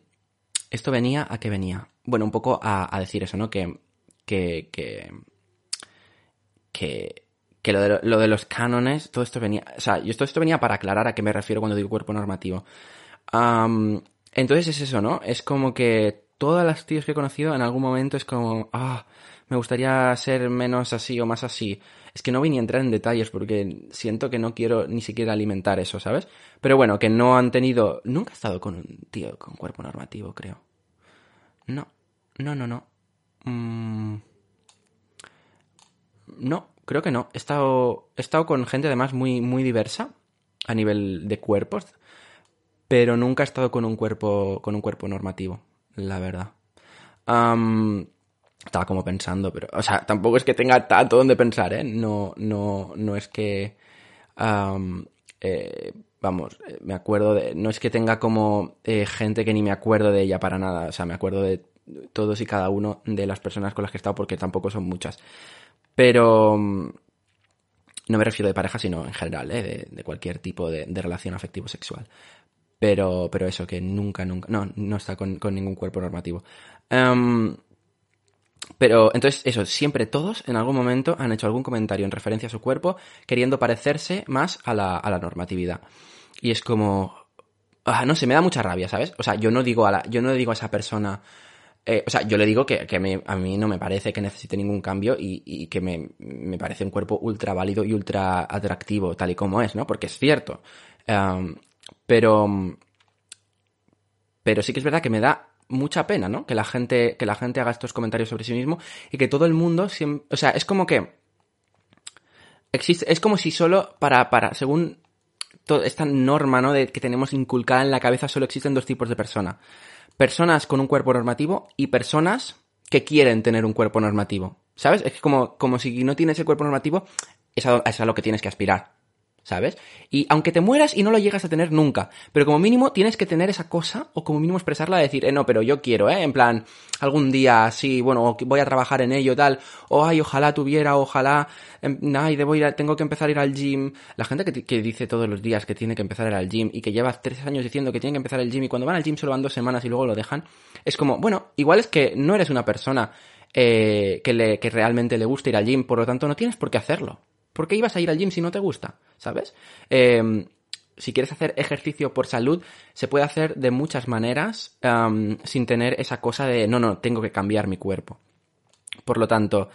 S2: esto venía a qué venía. Bueno, un poco a, decir eso, ¿no? Que, que, que, que, lo, de, lo de los cánones, todo esto venía, o sea, yo todo esto venía para aclarar a qué me refiero cuando digo cuerpo normativo. Entonces es eso, ¿no? Es como que todas las tíos que he conocido en algún momento es como, ah, me gustaría ser menos así o más así. Es que no voy ni a entrar en detalles porque siento que no quiero ni siquiera alimentar eso, ¿sabes? Pero bueno, que no han tenido... Nunca he estado con un tío con cuerpo normativo, creo. No, no, no, no. Mm, No, creo que no. He estado, he estado con gente además muy, muy diversa a nivel de cuerpos, pero nunca he estado con un cuerpo, con un cuerpo normativo, la verdad. Estaba como pensando, pero, o sea, tampoco es que tenga tanto donde pensar, ¿eh? No, no, no es que, eh, vamos, eh, me acuerdo de, no es que tenga como eh, gente que ni me acuerdo de ella para nada, o sea, me acuerdo de todos y cada uno de las personas con las que he estado porque tampoco son muchas. Pero mm, no me refiero de pareja, sino en general, ¿eh? de, cualquier tipo de, relación afectivo-sexual. Pero, pero eso, que nunca, nunca, no, no está con, ningún cuerpo normativo. Pero entonces, eso, siempre todos en algún momento han hecho algún comentario en referencia a su cuerpo queriendo parecerse más a la, a la normatividad. Y es como, ah, no sé, me da mucha rabia, ¿sabes? O sea, yo no digo a la, yo no digo a esa persona, eh, o sea, yo le digo que, que a mí no me parece que necesite ningún cambio y, y que me, me parece un cuerpo ultra válido y ultra atractivo, tal y como es, ¿no? Porque es cierto. Pero, pero sí que es verdad que me da mucha pena, ¿no? Que la gente, que la gente haga estos comentarios sobre sí mismo y que todo el mundo siempre, o sea, es como que existe, es como si solo para, para, según to- esta norma, ¿no? De que tenemos inculcada en la cabeza, solo existen dos tipos de personas. Personas con un cuerpo normativo y personas que quieren tener un cuerpo normativo. ¿Sabes? Es como, como si no tienes el cuerpo normativo, es es a lo que tienes que aspirar. ¿Sabes? Y aunque te mueras y no lo llegas a tener nunca, pero como mínimo tienes que tener esa cosa o como mínimo expresarla de decir, eh, no, pero yo quiero, ¿eh? En plan, algún día, sí, bueno, voy a trabajar en ello, tal, o ay, ojalá tuviera, ojalá, em, ay, debo ir, tengo que empezar a ir al gym. La gente que, que, dice todos los días que tiene que empezar a ir al gym y que lleva tres años diciendo que tiene que empezar el gym y cuando van al gym solo van dos semanas y luego lo dejan, es como, bueno, igual es que no eres una persona eh, que, le, que realmente le gusta ir al gym, por lo tanto no tienes por qué hacerlo. ¿Por qué ibas a ir al gym si no te gusta? ¿Sabes? Eh, si quieres hacer ejercicio por salud, se puede hacer de muchas maneras sin tener esa cosa de no, no, tengo que cambiar mi cuerpo. Por lo tanto,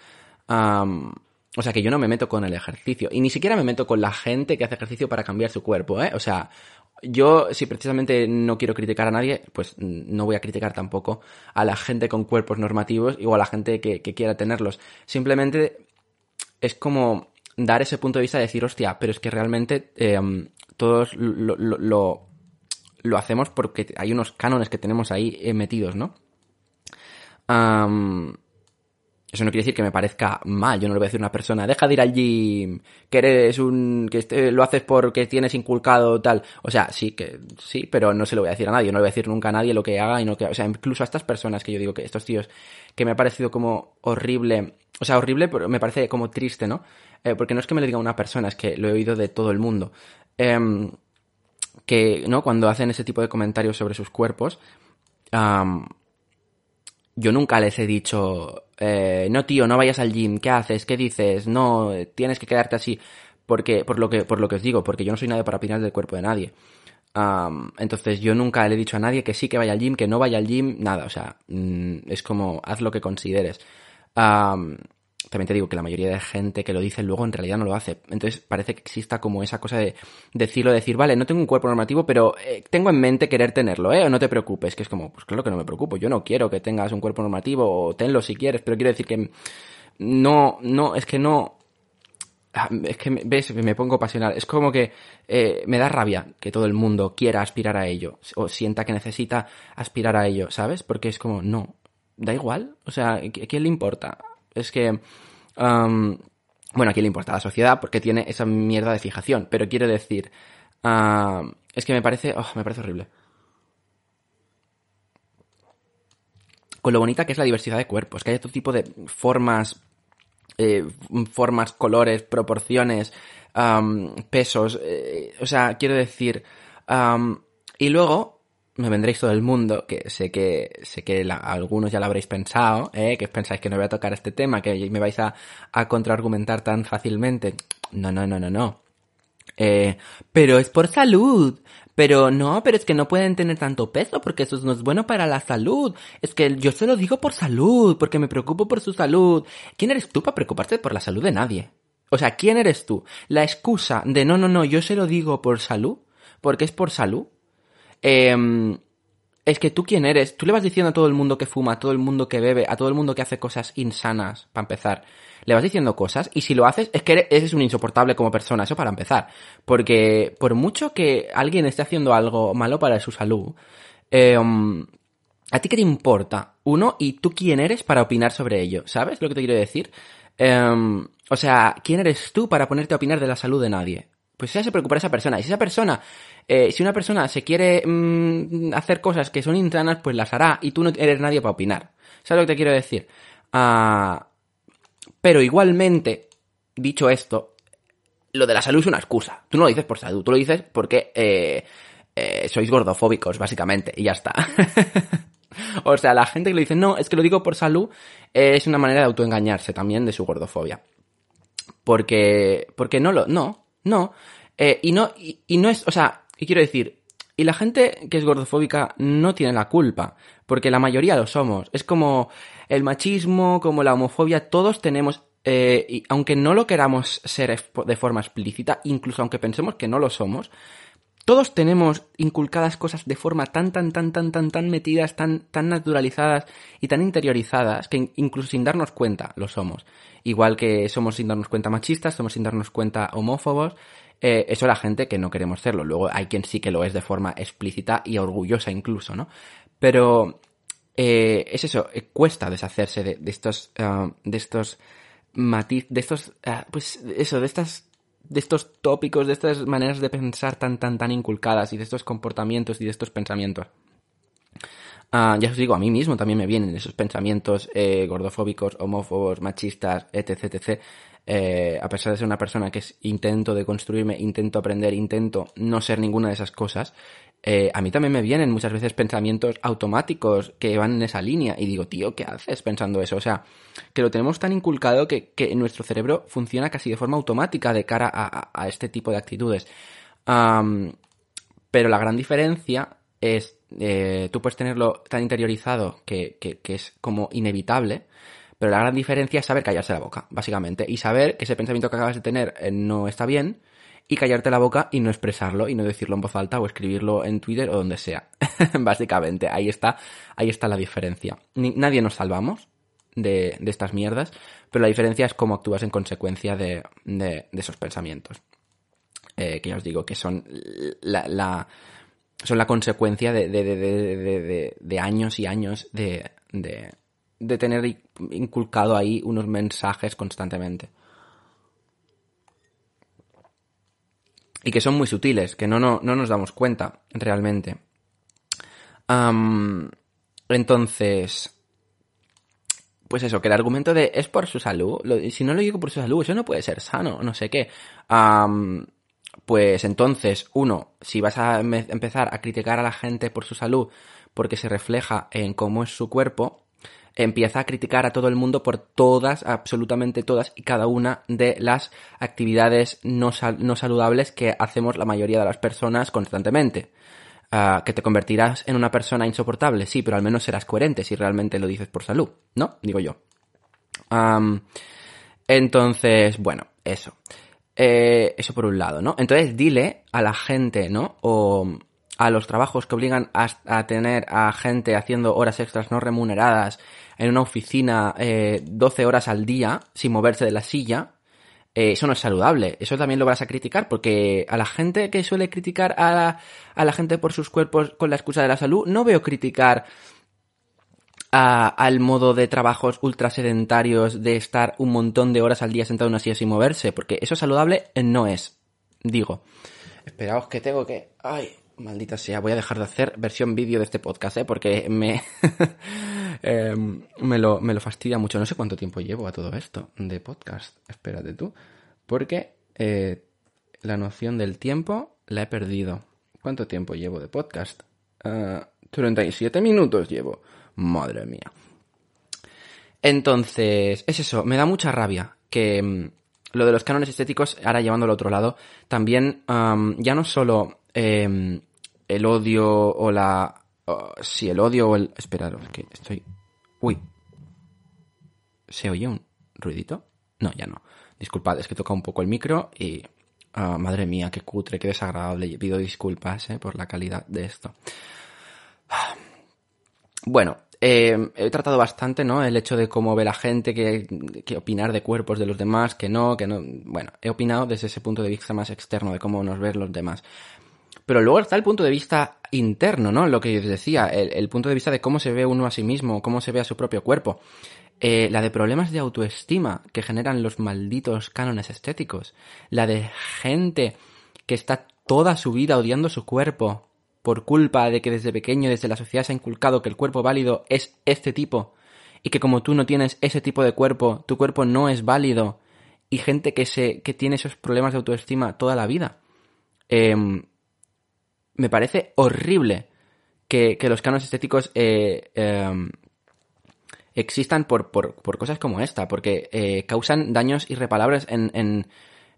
S2: o sea que yo no me meto con el ejercicio y ni siquiera me meto con la gente que hace ejercicio para cambiar su cuerpo, ¿eh? O sea, yo si precisamente no quiero criticar a nadie, pues no voy a criticar tampoco a la gente con cuerpos normativos o a la gente que quiera tenerlos. Simplemente es como dar ese punto de vista de decir, hostia, pero es que realmente eh, todos lo, lo, lo, lo, hacemos porque hay unos cánones que tenemos ahí eh, metidos, ¿no? Eso no quiere decir que me parezca mal. Yo no le voy a decir a una persona, deja de ir al gym, que eres un, que este, lo haces porque tienes inculcado tal. O sea, sí, que sí, pero no se lo voy a decir a nadie. No le voy a decir nunca a nadie lo que haga y no que, o sea, incluso a estas personas que yo digo que estos tíos que me ha parecido como horrible, o sea, horrible, pero me parece como triste, ¿no? Eh, porque no es que me lo diga una persona, es que lo he oído de todo el mundo. Eh, que, ¿no? Cuando hacen ese tipo de comentarios sobre sus cuerpos, yo nunca les he dicho, eh, no tío, no vayas al gym, ¿qué haces? ¿Qué dices? No, tienes que quedarte así. Porque, por lo que, por lo que os digo, porque yo no soy nadie para opinar del cuerpo de nadie. Entonces yo nunca le he dicho a nadie que sí que vaya al gym, que no vaya al gym, nada, o sea, mm, es como haz lo que consideres. Um, también te digo que la mayoría de gente que lo dice luego en realidad no lo hace. Entonces parece que exista como esa cosa de decirlo, decir, vale, no tengo un cuerpo normativo, pero eh, tengo en mente querer tenerlo, ¿eh? O no te preocupes, que es como, pues claro que no me preocupo, yo no quiero que tengas un cuerpo normativo, o tenlo si quieres, pero quiero decir que no, no, es que no, ah, es que, ves, me pongo pasional. Es como que eh, me da rabia que todo el mundo quiera aspirar a ello, o sienta que necesita aspirar a ello, ¿sabes? Porque es como, no, da igual, o sea, ¿a quién le importa? Es que, bueno, aquí le importa a la sociedad porque tiene esa mierda de fijación, pero quiero decir, es que me parece, oh, me parece horrible. Con lo bonita que es la diversidad de cuerpos, que hay otro tipo de formas, eh, formas, colores, proporciones, pesos, eh, o sea, quiero decir, y luego me vendréis todo el mundo, que sé que sé que algunos ya lo habréis pensado, ¿eh? que pensáis que no voy a tocar este tema, que me vais a, a contraargumentar tan fácilmente. No, no, no, no, no. Eh, pero es por salud. Pero no, pero es que no pueden tener tanto peso porque eso no es bueno para la salud. Es que yo se lo digo por salud, porque me preocupo por su salud. ¿Quién eres tú para preocuparte por la salud de nadie? O sea, ¿quién eres tú? La excusa de no, no, no, yo se lo digo por salud, porque es por salud, eh, es que tú quién eres, tú le vas diciendo a todo el mundo que fuma, a todo el mundo que bebe, a todo el mundo que hace cosas insanas, para empezar. Le vas diciendo cosas y si lo haces es que eres un insoportable como persona, eso para empezar. Porque por mucho que alguien esté haciendo algo malo para su salud, eh, ¿a ti qué te importa? Uno, y tú quién eres para opinar sobre ello, ¿sabes lo que te quiero decir? Eh, o sea, ¿quién eres tú para ponerte a opinar de la salud de nadie? Pues se preocupa esa persona. Y si esa persona, eh, si una persona se quiere mmm, hacer cosas que son insanas, pues las hará y tú no eres nadie para opinar. ¿Sabes lo que te quiero decir? Uh, pero igualmente, dicho esto, lo de la salud es una excusa. Tú no lo dices por salud, tú lo dices porque eh, eh, sois gordofóbicos, básicamente, y ya está. o sea, la gente que le dice, no, es que lo digo por salud, es una manera de autoengañarse también de su gordofobia. Porque, porque no lo, no, no. Eh, y no, y, no es, o sea, y quiero decir, y la gente que es gordofóbica no tiene la culpa, porque la mayoría lo somos. Es como el machismo, como la homofobia, todos tenemos, eh, y aunque no lo queramos ser de forma explícita, incluso aunque pensemos que no lo somos, todos tenemos inculcadas cosas de forma tan, tan, tan, tan, tan, tan metidas, tan, tan naturalizadas y tan interiorizadas que incluso sin darnos cuenta lo somos. Igual que somos sin darnos cuenta machistas, somos sin darnos cuenta homófobos. Eh, eso la gente que no queremos serlo. Luego hay quien sí que lo es de forma explícita y orgullosa incluso, ¿no? Pero eh, es eso, eh, cuesta deshacerse de, estos, uh, de estos matiz, de estos, uh, pues eso, de estas de estos tópicos, de estas maneras de pensar tan, tan, tan inculcadas y de estos comportamientos y de estos pensamientos. Ah, ya os digo, a mí mismo también me vienen esos pensamientos eh, gordofóbicos, homófobos, machistas, etc, etc. Eh, a pesar de ser una persona que es intento de construirme, intento aprender, intento no ser ninguna de esas cosas, eh, a mí también me vienen muchas veces pensamientos automáticos que van en esa línea y digo, tío, ¿qué haces pensando eso? O sea, que lo tenemos tan inculcado que, que nuestro cerebro funciona casi de forma automática de cara a, este tipo de actitudes. pero la gran diferencia es, eh, tú puedes tenerlo tan interiorizado que, que, que es como inevitable, pero la gran diferencia es saber callarse la boca, básicamente, y saber que ese pensamiento que acabas de tener eh, no está bien, y callarte la boca y no expresarlo y no decirlo en voz alta o escribirlo en Twitter o donde sea. Básicamente, ahí está, ahí está la diferencia. nadie nos salvamos de, estas mierdas, pero la diferencia es cómo actúas en consecuencia de, esos pensamientos. Eh, que ya os digo que son la, son la consecuencia de, de años y años de, de tener inculcado ahí unos mensajes constantemente. Y que son muy sutiles, que no, no, no nos damos cuenta realmente. entonces, pues eso, que el argumento de es por su salud, si no lo digo por su salud, eso no puede ser sano, no sé qué. pues entonces, uno, si vas a empezar a criticar a la gente por su salud porque se refleja en cómo es su cuerpo, empieza a criticar a todo el mundo por todas, absolutamente todas y cada una de las actividades no, no saludables que hacemos la mayoría de las personas constantemente. Ah, que te convertirás en una persona insoportable, sí, pero al menos serás coherente si realmente lo dices por salud, ¿no? Digo yo. entonces, bueno, eso. Eh, eso por un lado, ¿no? Entonces dile a la gente, ¿no? O a los trabajos que obligan a, tener a gente haciendo horas extras no remuneradas en una oficina eh, 12 horas al día sin moverse de la silla, eh, eso no es saludable. Eso también lo vas a criticar porque a la gente que suele criticar a la, a la gente por sus cuerpos con la excusa de la salud, no veo criticar al modo de trabajos ultra sedentarios de estar un montón de horas al día sentado en una silla sin moverse, porque eso saludable no es. Digo. Esperaos que tengo que... Ay, Maldita sea, voy a dejar de hacer versión vídeo de este podcast, ¿eh? Porque me, em, me, lo, me lo fastidia mucho. No sé cuánto tiempo llevo a todo esto de podcast. Espérate tú. Porque eh, la noción del tiempo la he perdido. ¿Cuánto tiempo llevo de podcast? 37 ah, minutos llevo. Madre mía. Entonces, es eso, me da mucha rabia que em, lo de los cánones estéticos, ahora llevándolo al otro lado, también ya no solo Em, el odio o la... si el odio o el... Esperaros, que estoy... Uy. ¿Se oye un ruidito? No, ya no. Disculpad, es que toca un poco el micro y... Ah, madre mía, qué cutre, qué desagradable. Pido disculpas eh, por la calidad de esto. Bueno, em, he tratado bastante, ¿no? El hecho de cómo ve la gente, que, que, opinar de cuerpos de los demás, que no, que no. Bueno, he opinado desde ese punto de vista más externo, de cómo nos ven los demás. Pero luego está el punto de vista interno, ¿no? Lo que os decía, el, punto de vista de cómo se ve uno a sí mismo, cómo se ve a su propio cuerpo. Eh, la de problemas de autoestima que generan los malditos cánones estéticos. La de gente que está toda su vida odiando su cuerpo por culpa de que desde pequeño, desde la sociedad se ha inculcado que el cuerpo válido es este tipo y que como tú no tienes ese tipo de cuerpo, tu cuerpo no es válido y gente que se que tiene esos problemas de autoestima toda la vida. Eh, me parece horrible que, los cánones estéticos eh, em, existan por, por, por, cosas como esta, porque eh, causan daños irreparables en, en,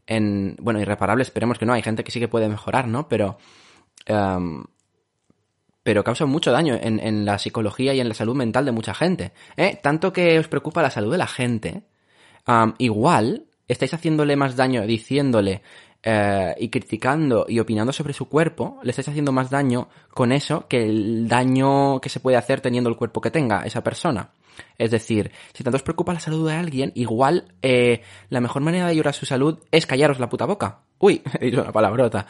S2: en, Bueno, irreparables, esperemos que no, hay gente que sí que puede mejorar, ¿no? Pero... Em, pero causan mucho daño en, en, la psicología y en la salud mental de mucha gente. ¿eh? Tanto que os preocupa la salud de la gente, igual estáis haciéndole más daño diciéndole eh, y criticando y opinando sobre su cuerpo, le estáis haciendo más daño con eso que el daño que se puede hacer teniendo el cuerpo que tenga esa persona. Es decir, si tanto os preocupa la salud de alguien, igual eh, la mejor manera de ayudar a su salud es callaros la puta boca. Uy, he dicho una palabrota.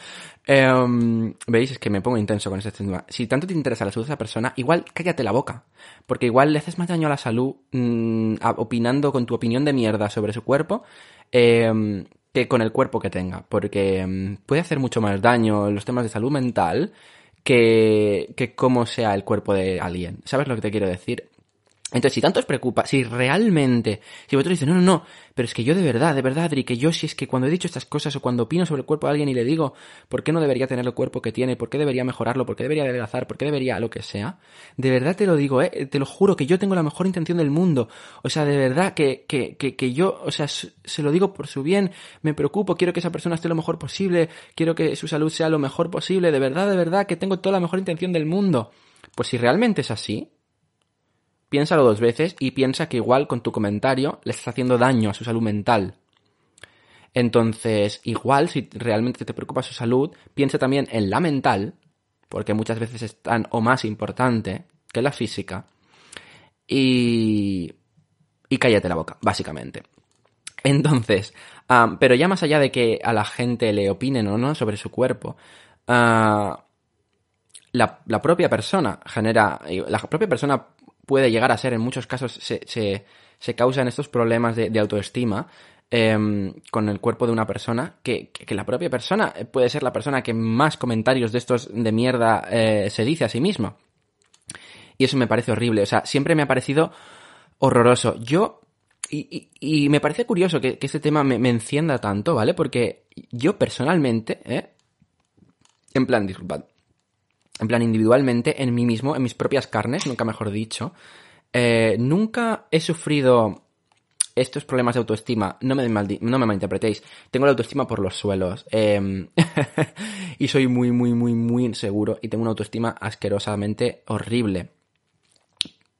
S2: Em, Veis, es que me pongo intenso con este tema. Si tanto te interesa la salud de esa persona, igual cállate la boca. Porque igual le haces más daño a la salud mm, opinando con tu opinión de mierda sobre su cuerpo eh, que con el cuerpo que tenga, porque mm, puede hacer mucho más daño en los temas de salud mental que, que cómo sea el cuerpo de alguien. ¿Sabes lo que te quiero decir? Entonces, si tanto os preocupa, si realmente, si vosotros dices, no, no, no, pero es que yo de verdad, de verdad, Adri, que yo si es que cuando he dicho estas cosas o cuando opino sobre el cuerpo de alguien y le digo, ¿por qué no debería tener el cuerpo que tiene? ¿Por qué debería mejorarlo? ¿Por qué debería adelgazar? ¿Por qué debería lo que sea? De verdad te lo digo, eh, te lo juro, que yo tengo la mejor intención del mundo. O sea, de verdad que, que, que, que yo, o sea, se lo digo por su bien, me preocupo, quiero que esa persona esté lo mejor posible, quiero que su salud sea lo mejor posible, de verdad, de verdad, que tengo toda la mejor intención del mundo. Pues si realmente es así, Piénsalo dos veces y piensa que igual con tu comentario le estás haciendo daño a su salud mental. Entonces, igual si realmente te preocupa su salud, piensa también en la mental, porque muchas veces es tan o más importante que la física. Y, y cállate la boca, básicamente. Entonces, pero ya más allá de que a la gente le opinen o no sobre su cuerpo, ah, la, la, propia persona genera, la propia persona puede llegar a ser, en muchos casos se, se, se causan estos problemas de, autoestima eh, con el cuerpo de una persona, que, que, la propia persona puede ser la persona que más comentarios de estos de mierda eh, se dice a sí misma. Y eso me parece horrible, o sea, siempre me ha parecido horroroso. Yo y, y, me parece curioso que, que este tema me, me, encienda tanto, ¿vale? Porque yo personalmente, ¿eh? En plan, disculpad en plan individualmente, en mí mismo, en mis propias carnes, nunca mejor dicho, eh, nunca he sufrido estos problemas de autoestima. No me, malinterpretéis. Tengo la autoestima por los suelos. Eh, y soy muy, muy, muy, muy inseguro. Y tengo una autoestima asquerosamente horrible.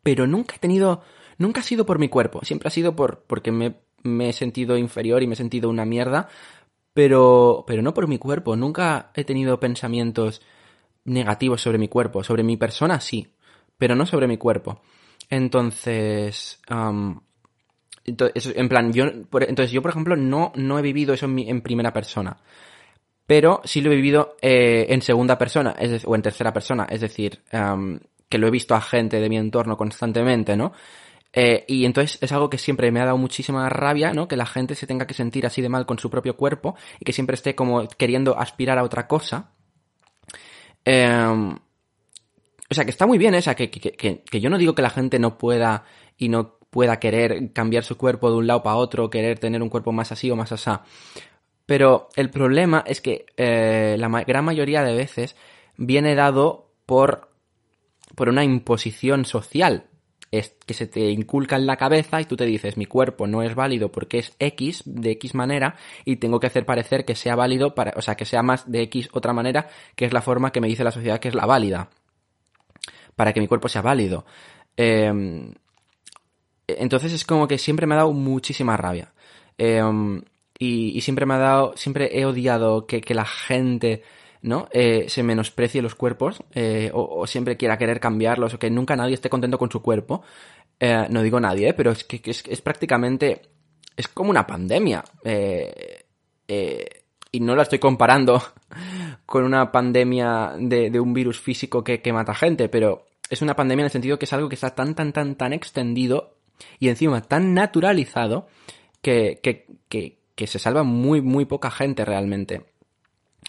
S2: Pero nunca he tenido... Nunca ha sido por mi cuerpo. Siempre ha sido por porque me, me he sentido inferior y me he sentido una mierda. Pero, pero no por mi cuerpo. Nunca he tenido pensamientos negativos sobre mi cuerpo. Sobre mi persona sí, pero no sobre mi cuerpo. Entonces, entonces en plan, yo, por, entonces yo por ejemplo no, no he vivido eso en, mi, primera persona. Pero sí lo he vivido eh, en segunda persona, es o en tercera persona, es decir, que lo he visto a gente de mi entorno constantemente, ¿no? Eh, y entonces es algo que siempre me ha dado muchísima rabia, ¿no? Que la gente se tenga que sentir así de mal con su propio cuerpo y que siempre esté como queriendo aspirar a otra cosa. Eh, o sea, que está muy bien esa, que, que, que, que, yo no digo que la gente no pueda y no pueda querer cambiar su cuerpo de un lado para otro, querer tener un cuerpo más así o más asá. Pero el problema es que eh, la gran mayoría de veces viene dado por, por una imposición social es que se te inculca en la cabeza y tú te dices mi cuerpo no es válido porque es X de X manera y tengo que hacer parecer que sea válido para, o sea, que sea más de X otra manera, que es la forma que me dice la sociedad que es la válida. Para que mi cuerpo sea válido. Eh, entonces es como que siempre me ha dado muchísima rabia. Eh, y, y, siempre me ha dado, siempre he odiado que, que la gente ¿no? Eh, se menosprecie los cuerpos eh, o, siempre quiera querer cambiarlos o que nunca nadie esté contento con su cuerpo. Eh, no digo nadie, pero es que, es, prácticamente... Es como una pandemia. Y no la estoy comparando con una pandemia de, un virus físico que, mata gente, pero es una pandemia en el sentido que es algo que está tan, tan, tan, tan extendido y encima tan naturalizado que, que se salva muy, muy poca gente realmente.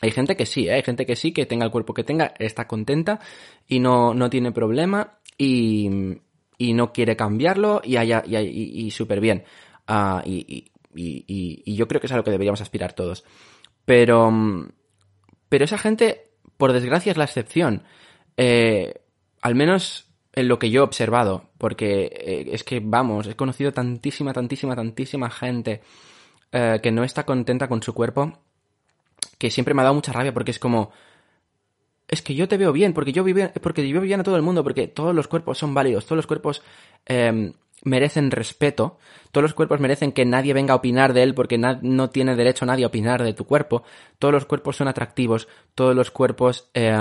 S2: Hay gente que sí, ¿eh? hay gente que sí, que tenga el cuerpo que tenga, está contenta y no, no tiene problema y, y no quiere cambiarlo y, haya, y, y, y súper bien. Uh, y, y, yo creo que es a lo que deberíamos aspirar todos. Pero, pero esa gente, por desgracia, es la excepción. Eh, al menos en lo que yo he observado, porque eh, es que, vamos, he conocido tantísima, tantísima, tantísima gente eh, que no está contenta con su cuerpo que siempre me ha dado mucha rabia porque es como es que yo te veo bien, porque yo vivo, porque yo bien a todo el mundo, porque todos los cuerpos son válidos, todos los cuerpos eh, merecen respeto, todos los cuerpos merecen que nadie venga a opinar de él porque no tiene derecho nadie a opinar de tu cuerpo, todos los cuerpos son atractivos, todos los cuerpos eh,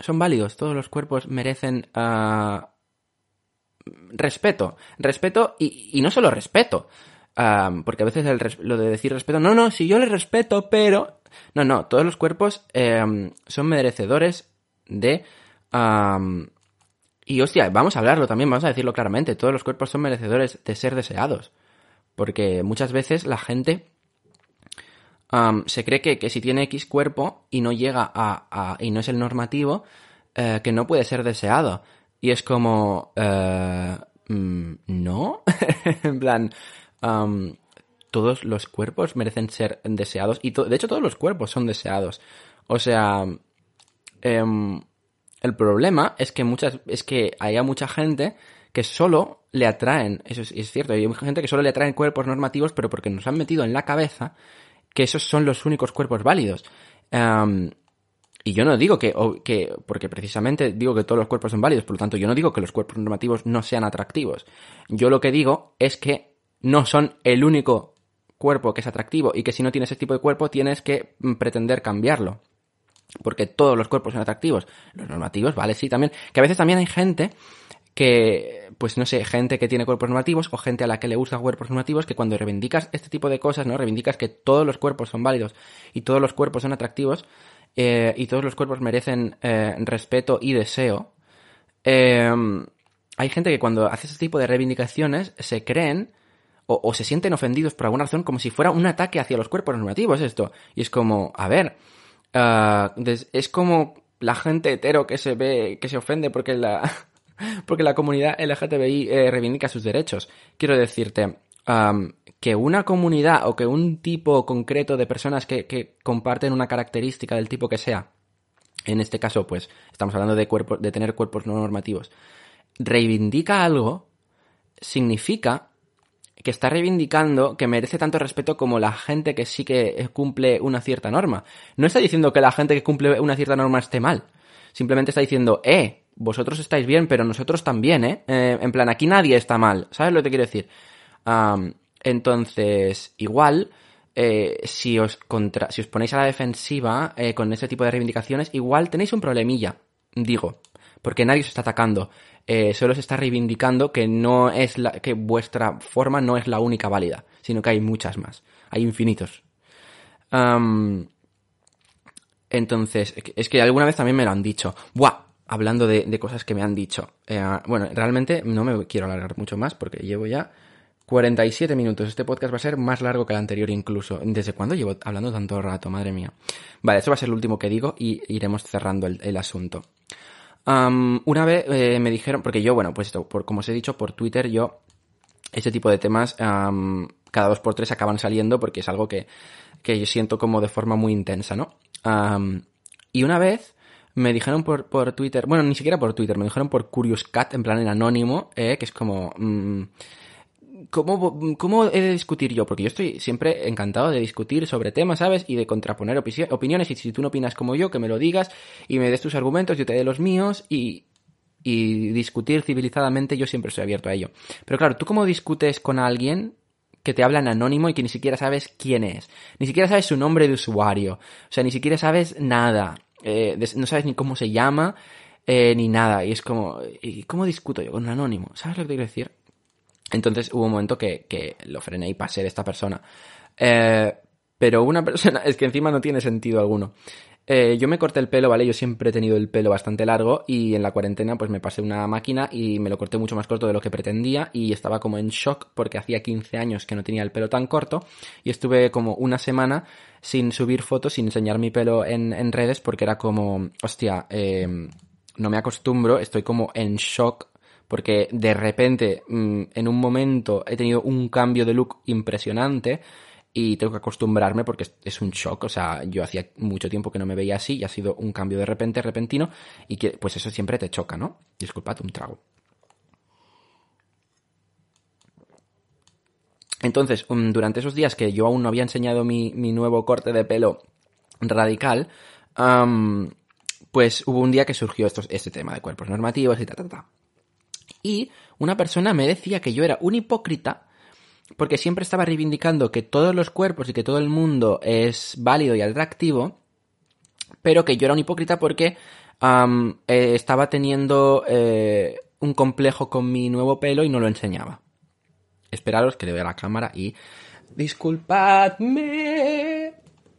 S2: son válidos, todos los cuerpos merecen uh, respeto, respeto y, y no solo respeto, Porque a veces lo de decir respeto, no, no, si yo le respeto, pero... No, no, todos los cuerpos eh, son merecedores de... Y hostia, vamos a hablarlo también, vamos a decirlo claramente, todos los cuerpos son merecedores de ser deseados. Porque muchas veces la gente se cree que, que si tiene X cuerpo y no llega a, a- y no es el normativo, eh, que no puede ser deseado. Y es como, eh, mm, ¿no? en plan, am, todos los cuerpos merecen ser deseados y de hecho todos los cuerpos son deseados. O sea, em, el problema es que muchas es que haya mucha gente que solo le atraen, eso es, cierto, hay mucha gente que solo le atraen cuerpos normativos, pero porque nos han metido en la cabeza que esos son los únicos cuerpos válidos. Em, y yo no digo que, que, porque precisamente digo que todos los cuerpos son válidos, por lo tanto yo no digo que los cuerpos normativos no sean atractivos. Yo lo que digo es que no son el único cuerpo que es atractivo y que si no tienes ese tipo de cuerpo tienes que mm, pretender cambiarlo. Porque todos los cuerpos son atractivos. Los normativos, vale, sí, también. Que a veces también hay gente que, pues no sé, gente que tiene cuerpos normativos o gente a la que le gusta cuerpos normativos que cuando reivindicas este tipo de cosas, ¿no? Reivindicas que todos los cuerpos son válidos y todos los cuerpos son atractivos eh, y todos los cuerpos merecen eh, respeto y deseo. eh, hay gente que cuando hace ese tipo de reivindicaciones se creen o, se sienten ofendidos por alguna razón como si fuera un ataque hacia los cuerpos normativos esto. Y es como, a ver, ah, es como la gente hetero que se ve, que se ofende porque la, porque la comunidad LGTBI eh, reivindica sus derechos. Quiero decirte, que una comunidad o que un tipo concreto de personas que, que comparten una característica del tipo que sea, en este caso, pues, estamos hablando de cuerpos, de tener cuerpos no normativos, reivindica algo, significa que está reivindicando que merece tanto respeto como la gente que sí que cumple una cierta norma. No está diciendo que la gente que cumple una cierta norma esté mal. Simplemente está diciendo, eh, vosotros estáis bien, pero nosotros también, ¿eh? Eh, en plan, aquí nadie está mal. ¿Sabes lo que quiero decir? Entonces, igual, eh, si, os contra, si os ponéis a la defensiva eh, con ese tipo de reivindicaciones, igual tenéis un problemilla, digo, porque nadie os está atacando. Eh, solo se está reivindicando que no es la, que vuestra forma no es la única válida, sino que hay muchas más. Hay infinitos. Entonces, es que alguna vez también me lo han dicho. ¡Buah! Hablando de, de cosas que me han dicho. Eh, bueno, realmente no me quiero alargar mucho más porque llevo ya 47 minutos. Este podcast va a ser más largo que el anterior incluso. ¿Desde cuándo llevo hablando tanto rato? Madre mía. Vale, eso va a ser el último que digo y iremos cerrando el, el asunto. Una vez eh, me dijeron, porque yo, bueno, pues esto, por, como os he dicho, por Twitter yo, ese tipo de temas cada dos por tres acaban saliendo porque es algo que, que yo siento como de forma muy intensa, ¿no? Y una vez me dijeron por, por Twitter, bueno, ni siquiera por Twitter, me dijeron por Curious Cat, en plan en anónimo, eh, que es como... mm, ¿Cómo, ¿Cómo he de discutir yo? Porque yo estoy siempre encantado de discutir sobre temas, ¿sabes? Y de contraponer opi- opiniones. Y si tú no opinas como yo, que me lo digas y me des tus argumentos, yo te dé los míos y, y discutir civilizadamente, yo siempre estoy abierto a ello. Pero claro, ¿tú cómo discutes con alguien que te habla en anónimo y que ni siquiera sabes quién es? Ni siquiera sabes su nombre de usuario. O sea, ni siquiera sabes nada. Eh, no sabes ni cómo se llama, eh, ni nada. Y es como, ¿y cómo discuto yo con un anónimo? ¿Sabes lo que quiero decir? Entonces hubo un momento que, lo frené y pasé de esta persona. Eh, pero una persona, es que encima no tiene sentido alguno. Eh, yo me corté el pelo, ¿vale? Yo siempre he tenido el pelo bastante largo y en la cuarentena pues me pasé una máquina y me lo corté mucho más corto de lo que pretendía y estaba como en shock porque hacía 15 años que no tenía el pelo tan corto y estuve como una semana sin subir fotos, sin enseñar mi pelo en, en redes porque era como, hostia, eh, no me acostumbro, estoy como en shock porque de repente, mm, en un momento, he tenido un cambio de look impresionante y tengo que acostumbrarme porque es, un shock. O sea, yo hacía mucho tiempo que no me veía así y ha sido un cambio de repente, repentino y que, pues eso siempre te choca, ¿no? Disculpad, un trago. Entonces, um, durante esos días que yo aún no había enseñado mi, mi nuevo corte de pelo radical, pues hubo un día que surgió estos, este tema de cuerpos normativos y ta, ta, ta. Y una persona me decía que yo era un hipócrita porque siempre estaba reivindicando que todos los cuerpos y que todo el mundo es válido y atractivo, pero que yo era un hipócrita porque eh, estaba teniendo eh, un complejo con mi nuevo pelo y no lo enseñaba. Esperaros que le vea la cámara y... Disculpadme.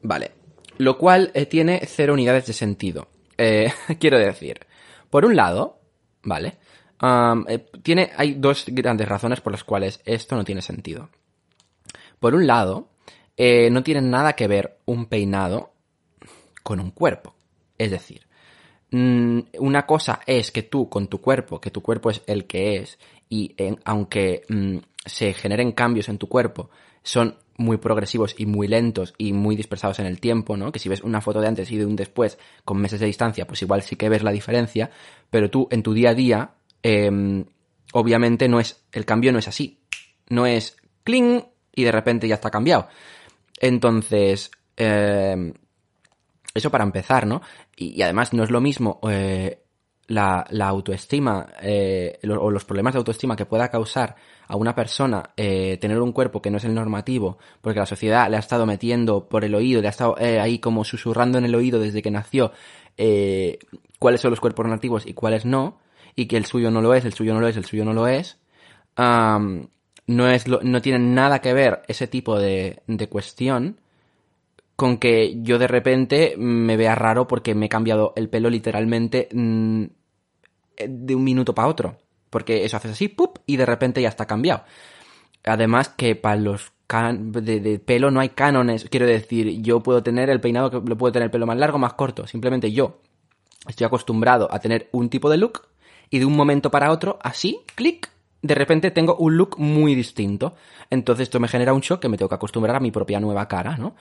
S2: Vale. Lo cual eh, tiene cero unidades de sentido. Quiero decir, por un lado, ¿vale? Eh, tiene, hay dos grandes razones por las cuales esto no tiene sentido. Por un lado, eh, no tiene nada que ver un peinado con un cuerpo. Es decir, mm, una cosa es que tú con tu cuerpo, que tu cuerpo es el que es, y aunque mm, se generen cambios en tu cuerpo, son muy progresivos y muy lentos y muy dispersados en el tiempo, ¿no? Que si ves una foto de antes y de un después con meses de distancia, pues igual sí que ves la diferencia, pero tú en tu día a día, em, obviamente no es, el cambio no es así. No es cling y de repente ya está cambiado. Entonces, em, eso para empezar, ¿no? Y, además no es lo mismo eh, la, autoestima eh, o los problemas de autoestima que pueda causar a una persona eh, tener un cuerpo que no es el normativo, porque la sociedad le ha estado metiendo por el oído, le ha estado ahí como susurrando en el oído desde que nació cuáles son los cuerpos nativos y cuáles no, y que el suyo no lo es, el suyo no lo es, el suyo no lo es, no, es no tiene nada que ver ese tipo de, de cuestión con que yo de repente me vea raro porque me he cambiado el pelo literalmente mm, de un minuto para otro. Porque eso haces así, ¡pup! y de repente ya está cambiado. Además que para los de, pelo no hay cánones. Quiero decir, yo puedo tener el peinado que lo puedo tener el pelo más largo, más corto. Simplemente yo estoy acostumbrado a tener un tipo de look y de un momento para otro, así, clic, de repente tengo un look muy distinto. Entonces esto me genera un shock que me tengo que acostumbrar a mi propia nueva cara, ¿no?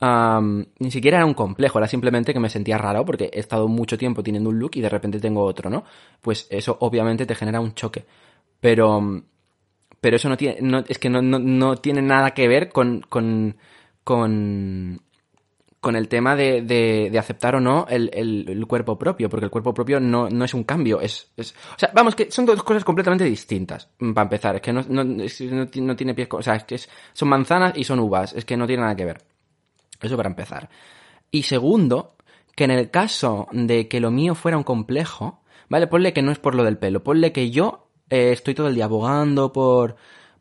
S2: ni siquiera era un complejo, era simplemente que me sentía raro porque he estado mucho tiempo teniendo un look y de repente tengo otro, ¿no? Pues eso obviamente te genera un choque. Pero, pero eso no tiene, no, es que no, no, tiene nada que ver con, con, con, con el tema de, de, aceptar o no el, el, cuerpo propio, porque el cuerpo propio no, no es un cambio, es, es, o sea, vamos, que son dos cosas completamente distintas, para empezar, es que no, no, no, tiene pies, o sea, es que son manzanas y son uvas, es que no tiene nada que ver. Eso para empezar. Y segundo, que en el caso de que lo mío fuera un complejo, ¿vale? Ponle que no es por lo del pelo, ponle que yo eh, estoy todo el día abogando por,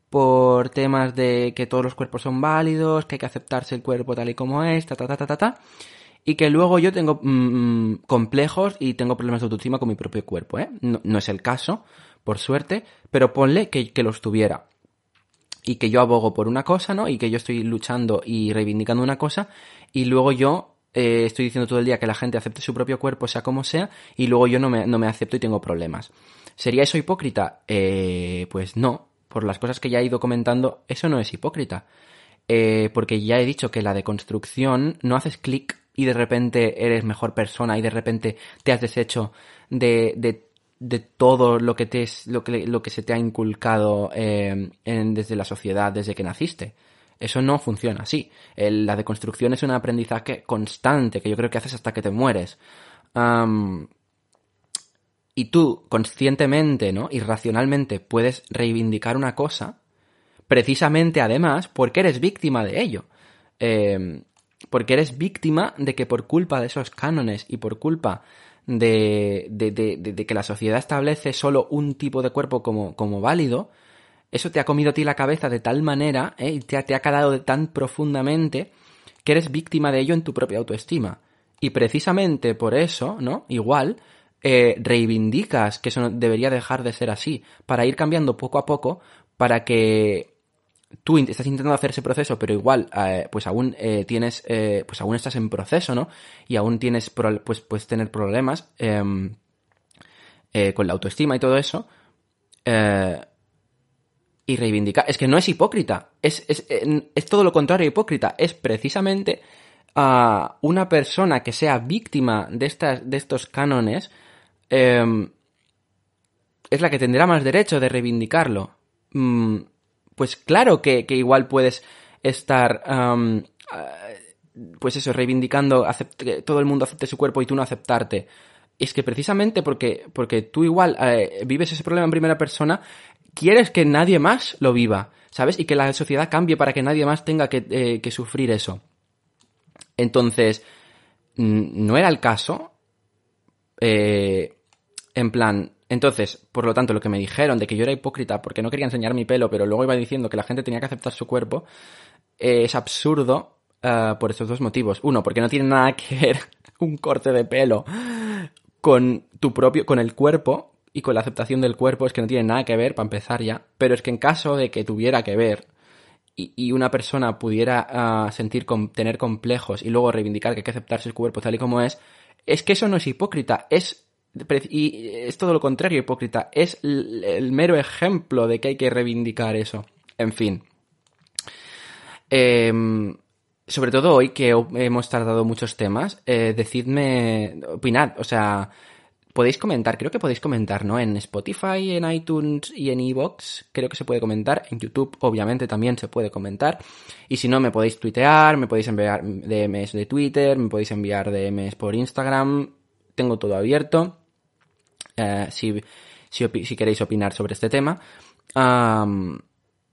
S2: por temas de que todos los cuerpos son válidos, que hay que aceptarse el cuerpo tal y como es, ta, ta, ta, ta, ta, ta y que luego yo tengo mm, mm, complejos y tengo problemas de autoestima con mi propio cuerpo, ¿eh? No, es el caso, por suerte, pero ponle que, que los tuviera y que yo abogo por una cosa, ¿no? Y que yo estoy luchando y reivindicando una cosa y luego yo eh, estoy diciendo todo el día que la gente acepte su propio cuerpo, sea como sea, y luego yo no me, no me acepto y tengo problemas. ¿Sería eso hipócrita? Eh, pues no. Por las cosas que ya he ido comentando, eso no es hipócrita. Eh, porque ya he dicho que la deconstrucción no haces clic y de repente eres mejor persona y de repente te has deshecho de, de de todo lo que te es, lo que, lo que se te ha inculcado eh, desde la sociedad desde que naciste. Eso no funciona así. la deconstrucción es un aprendizaje constante que yo creo que haces hasta que te mueres. Y tú, conscientemente, ¿no? Irracionalmente, puedes reivindicar una cosa, precisamente además, porque eres víctima de ello. Em, porque eres víctima de que por culpa de esos cánones y por culpa de, de, de, que la sociedad establece solo un tipo de cuerpo como, como válido, eso te ha comido a ti la cabeza de tal manera ¿eh? y te te ha calado tan profundamente que eres víctima de ello en tu propia autoestima. Y precisamente por eso, ¿no? Igual, eh, reivindicas que eso no debería dejar de ser así, para ir cambiando poco a poco, para que tú estás intentando hacer ese proceso, pero igual, eh, pues aún eh, tienes, pues aún estás en proceso, ¿no? Y aún tienes, pues puedes tener problemas em, con la autoestima y todo eso. y reivindicar. Es que no es hipócrita. Es, es, es todo lo contrario hipócrita. Es precisamente a una persona que sea víctima de, estas, de estos cánones. Em, es la que tendrá más derecho de reivindicarlo. Mm, pues claro que, igual puedes estar, pues eso, reivindicando que todo el mundo acepte su cuerpo y tú no aceptarte. Es que precisamente porque, porque tú igual eh, vives ese problema en primera persona, quieres que nadie más lo viva, ¿sabes? Y que la sociedad cambie para que nadie más tenga que, eh, que sufrir eso. Entonces, no era el caso. Eh, en plan, entonces, por lo tanto, lo que me dijeron de que yo era hipócrita porque no quería enseñar mi pelo, pero luego iba diciendo que la gente tenía que aceptar su cuerpo, eh, es absurdo eh, por estos dos motivos. Uno, porque no tiene nada que ver un corte de pelo con tu propio, con el cuerpo y con la aceptación del cuerpo, es que no tiene nada que ver, para empezar ya. Pero es que en caso de que tuviera que ver, y, una persona pudiera ah, sentir tener complejos y luego reivindicar que hay que aceptarse su cuerpo tal y como es, es que eso no es hipócrita, es y es todo lo contrario hipócrita, es el mero ejemplo de que hay que reivindicar eso. En fin. Em, sobre todo hoy que hemos tardado muchos temas, eh, decidme, opinad, o sea, podéis comentar, creo que podéis comentar, ¿no? En Spotify, en iTunes y en Evox, creo que se puede comentar. En YouTube, obviamente, también se puede comentar. Y si no, me podéis tuitear, me podéis enviar DMs de Twitter, me podéis enviar DMs por Instagram. Tengo todo abierto. Eh, si, si, queréis opinar sobre este tema.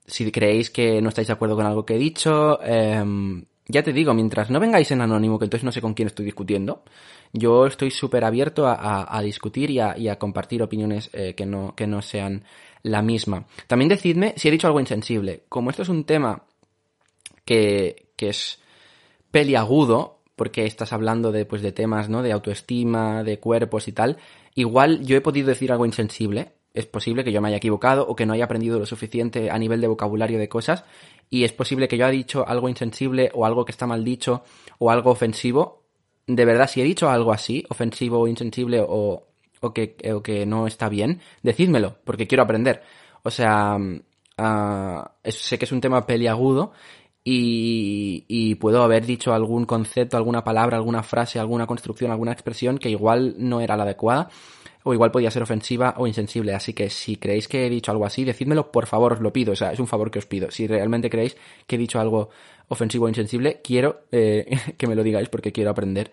S2: si creéis que no estáis de acuerdo con algo que he dicho, em, ya te digo, mientras no vengáis en anónimo, que entonces no sé con quién estoy discutiendo, yo estoy súper abierto a, discutir y a, compartir opiniones eh, que, no, que no sean la misma. También decidme si he dicho algo insensible. Como esto es un tema que, que es peliagudo, porque estás hablando de, pues, de temas, ¿no? De autoestima, de cuerpos y tal, igual yo he podido decir algo insensible. Es posible que yo me haya equivocado o que no haya aprendido lo suficiente a nivel de vocabulario de cosas y es posible que yo haya dicho algo insensible o algo que está mal dicho o algo ofensivo. De verdad, si he dicho algo así, ofensivo o insensible o, o, que, o que no está bien, decídmelo, porque quiero aprender. O sea, uh, sé que es un tema peliagudo y, y, puedo haber dicho algún concepto, alguna palabra, alguna frase, alguna construcción, alguna expresión que igual no era la adecuada o igual podía ser ofensiva o insensible. Así que si creéis que he dicho algo así, decídmelo, por favor, os lo pido. O sea, es un favor que os pido. Si realmente creéis que he dicho algo ofensivo o insensible, quiero eh, que me lo digáis porque quiero aprender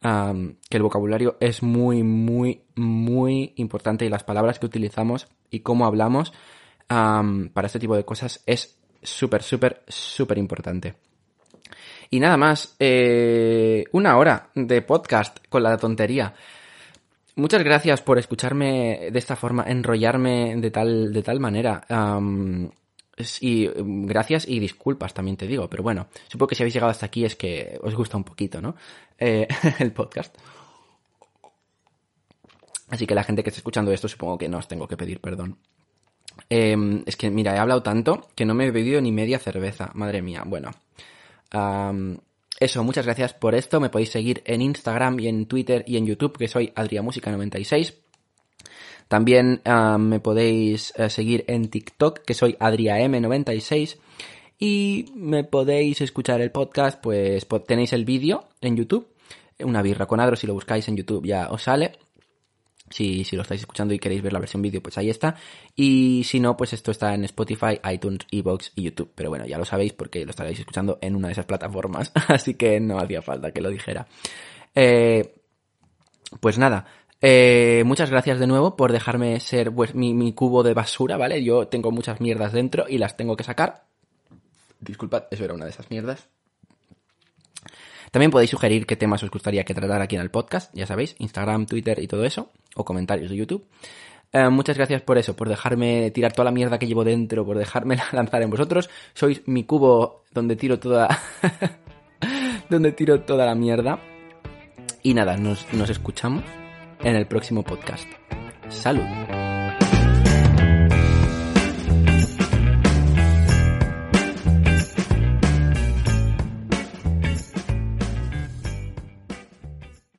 S2: que el vocabulario es muy, muy, muy importante y las palabras que utilizamos y cómo hablamos para este tipo de cosas es súper, súper, súper importante. Y nada más, eh, una hora de podcast con la tontería. Muchas gracias por escucharme de esta forma, enrollarme de tal, de tal manera. y gracias y disculpas también te digo, pero bueno, supongo que si habéis llegado hasta aquí es que os gusta un poquito, ¿no? Eh, el podcast. Así que la gente que está escuchando esto supongo que no os tengo que pedir perdón. Em, es que, mira, he hablado tanto que no me he bebido ni media cerveza. Madre mía, bueno. Eso, muchas gracias por esto. Me podéis seguir en Instagram y en Twitter y en YouTube, que soy Adriamusica96. También me podéis eh, seguir en TikTok, que soy AdriaM96. Y me podéis escuchar el podcast, pues tenéis el vídeo en YouTube. Una birra con adro, si lo buscáis en YouTube ya os sale. Si, si lo estáis escuchando y queréis ver la versión vídeo, pues ahí está. Y si no, pues esto está en Spotify, iTunes, Evox y YouTube. Pero bueno, ya lo sabéis porque lo estaréis escuchando en una de esas plataformas. Así que no hacía falta que lo dijera. Eh, pues nada. Eh, muchas gracias de nuevo por dejarme ser pues, mi, mi cubo de basura, ¿vale? Yo tengo muchas mierdas dentro y las tengo que sacar. Disculpad, eso era una de esas mierdas. También podéis sugerir qué temas os gustaría que tratara aquí en el podcast, ya sabéis, Instagram, Twitter y todo eso, o comentarios de YouTube. Eh, muchas gracias por eso, por dejarme tirar toda la mierda que llevo dentro, por dejarme lanzar en vosotros. Sois mi cubo donde tiro toda. donde tiro toda la mierda. Y nada, nos, nos escuchamos en el próximo podcast. Salud.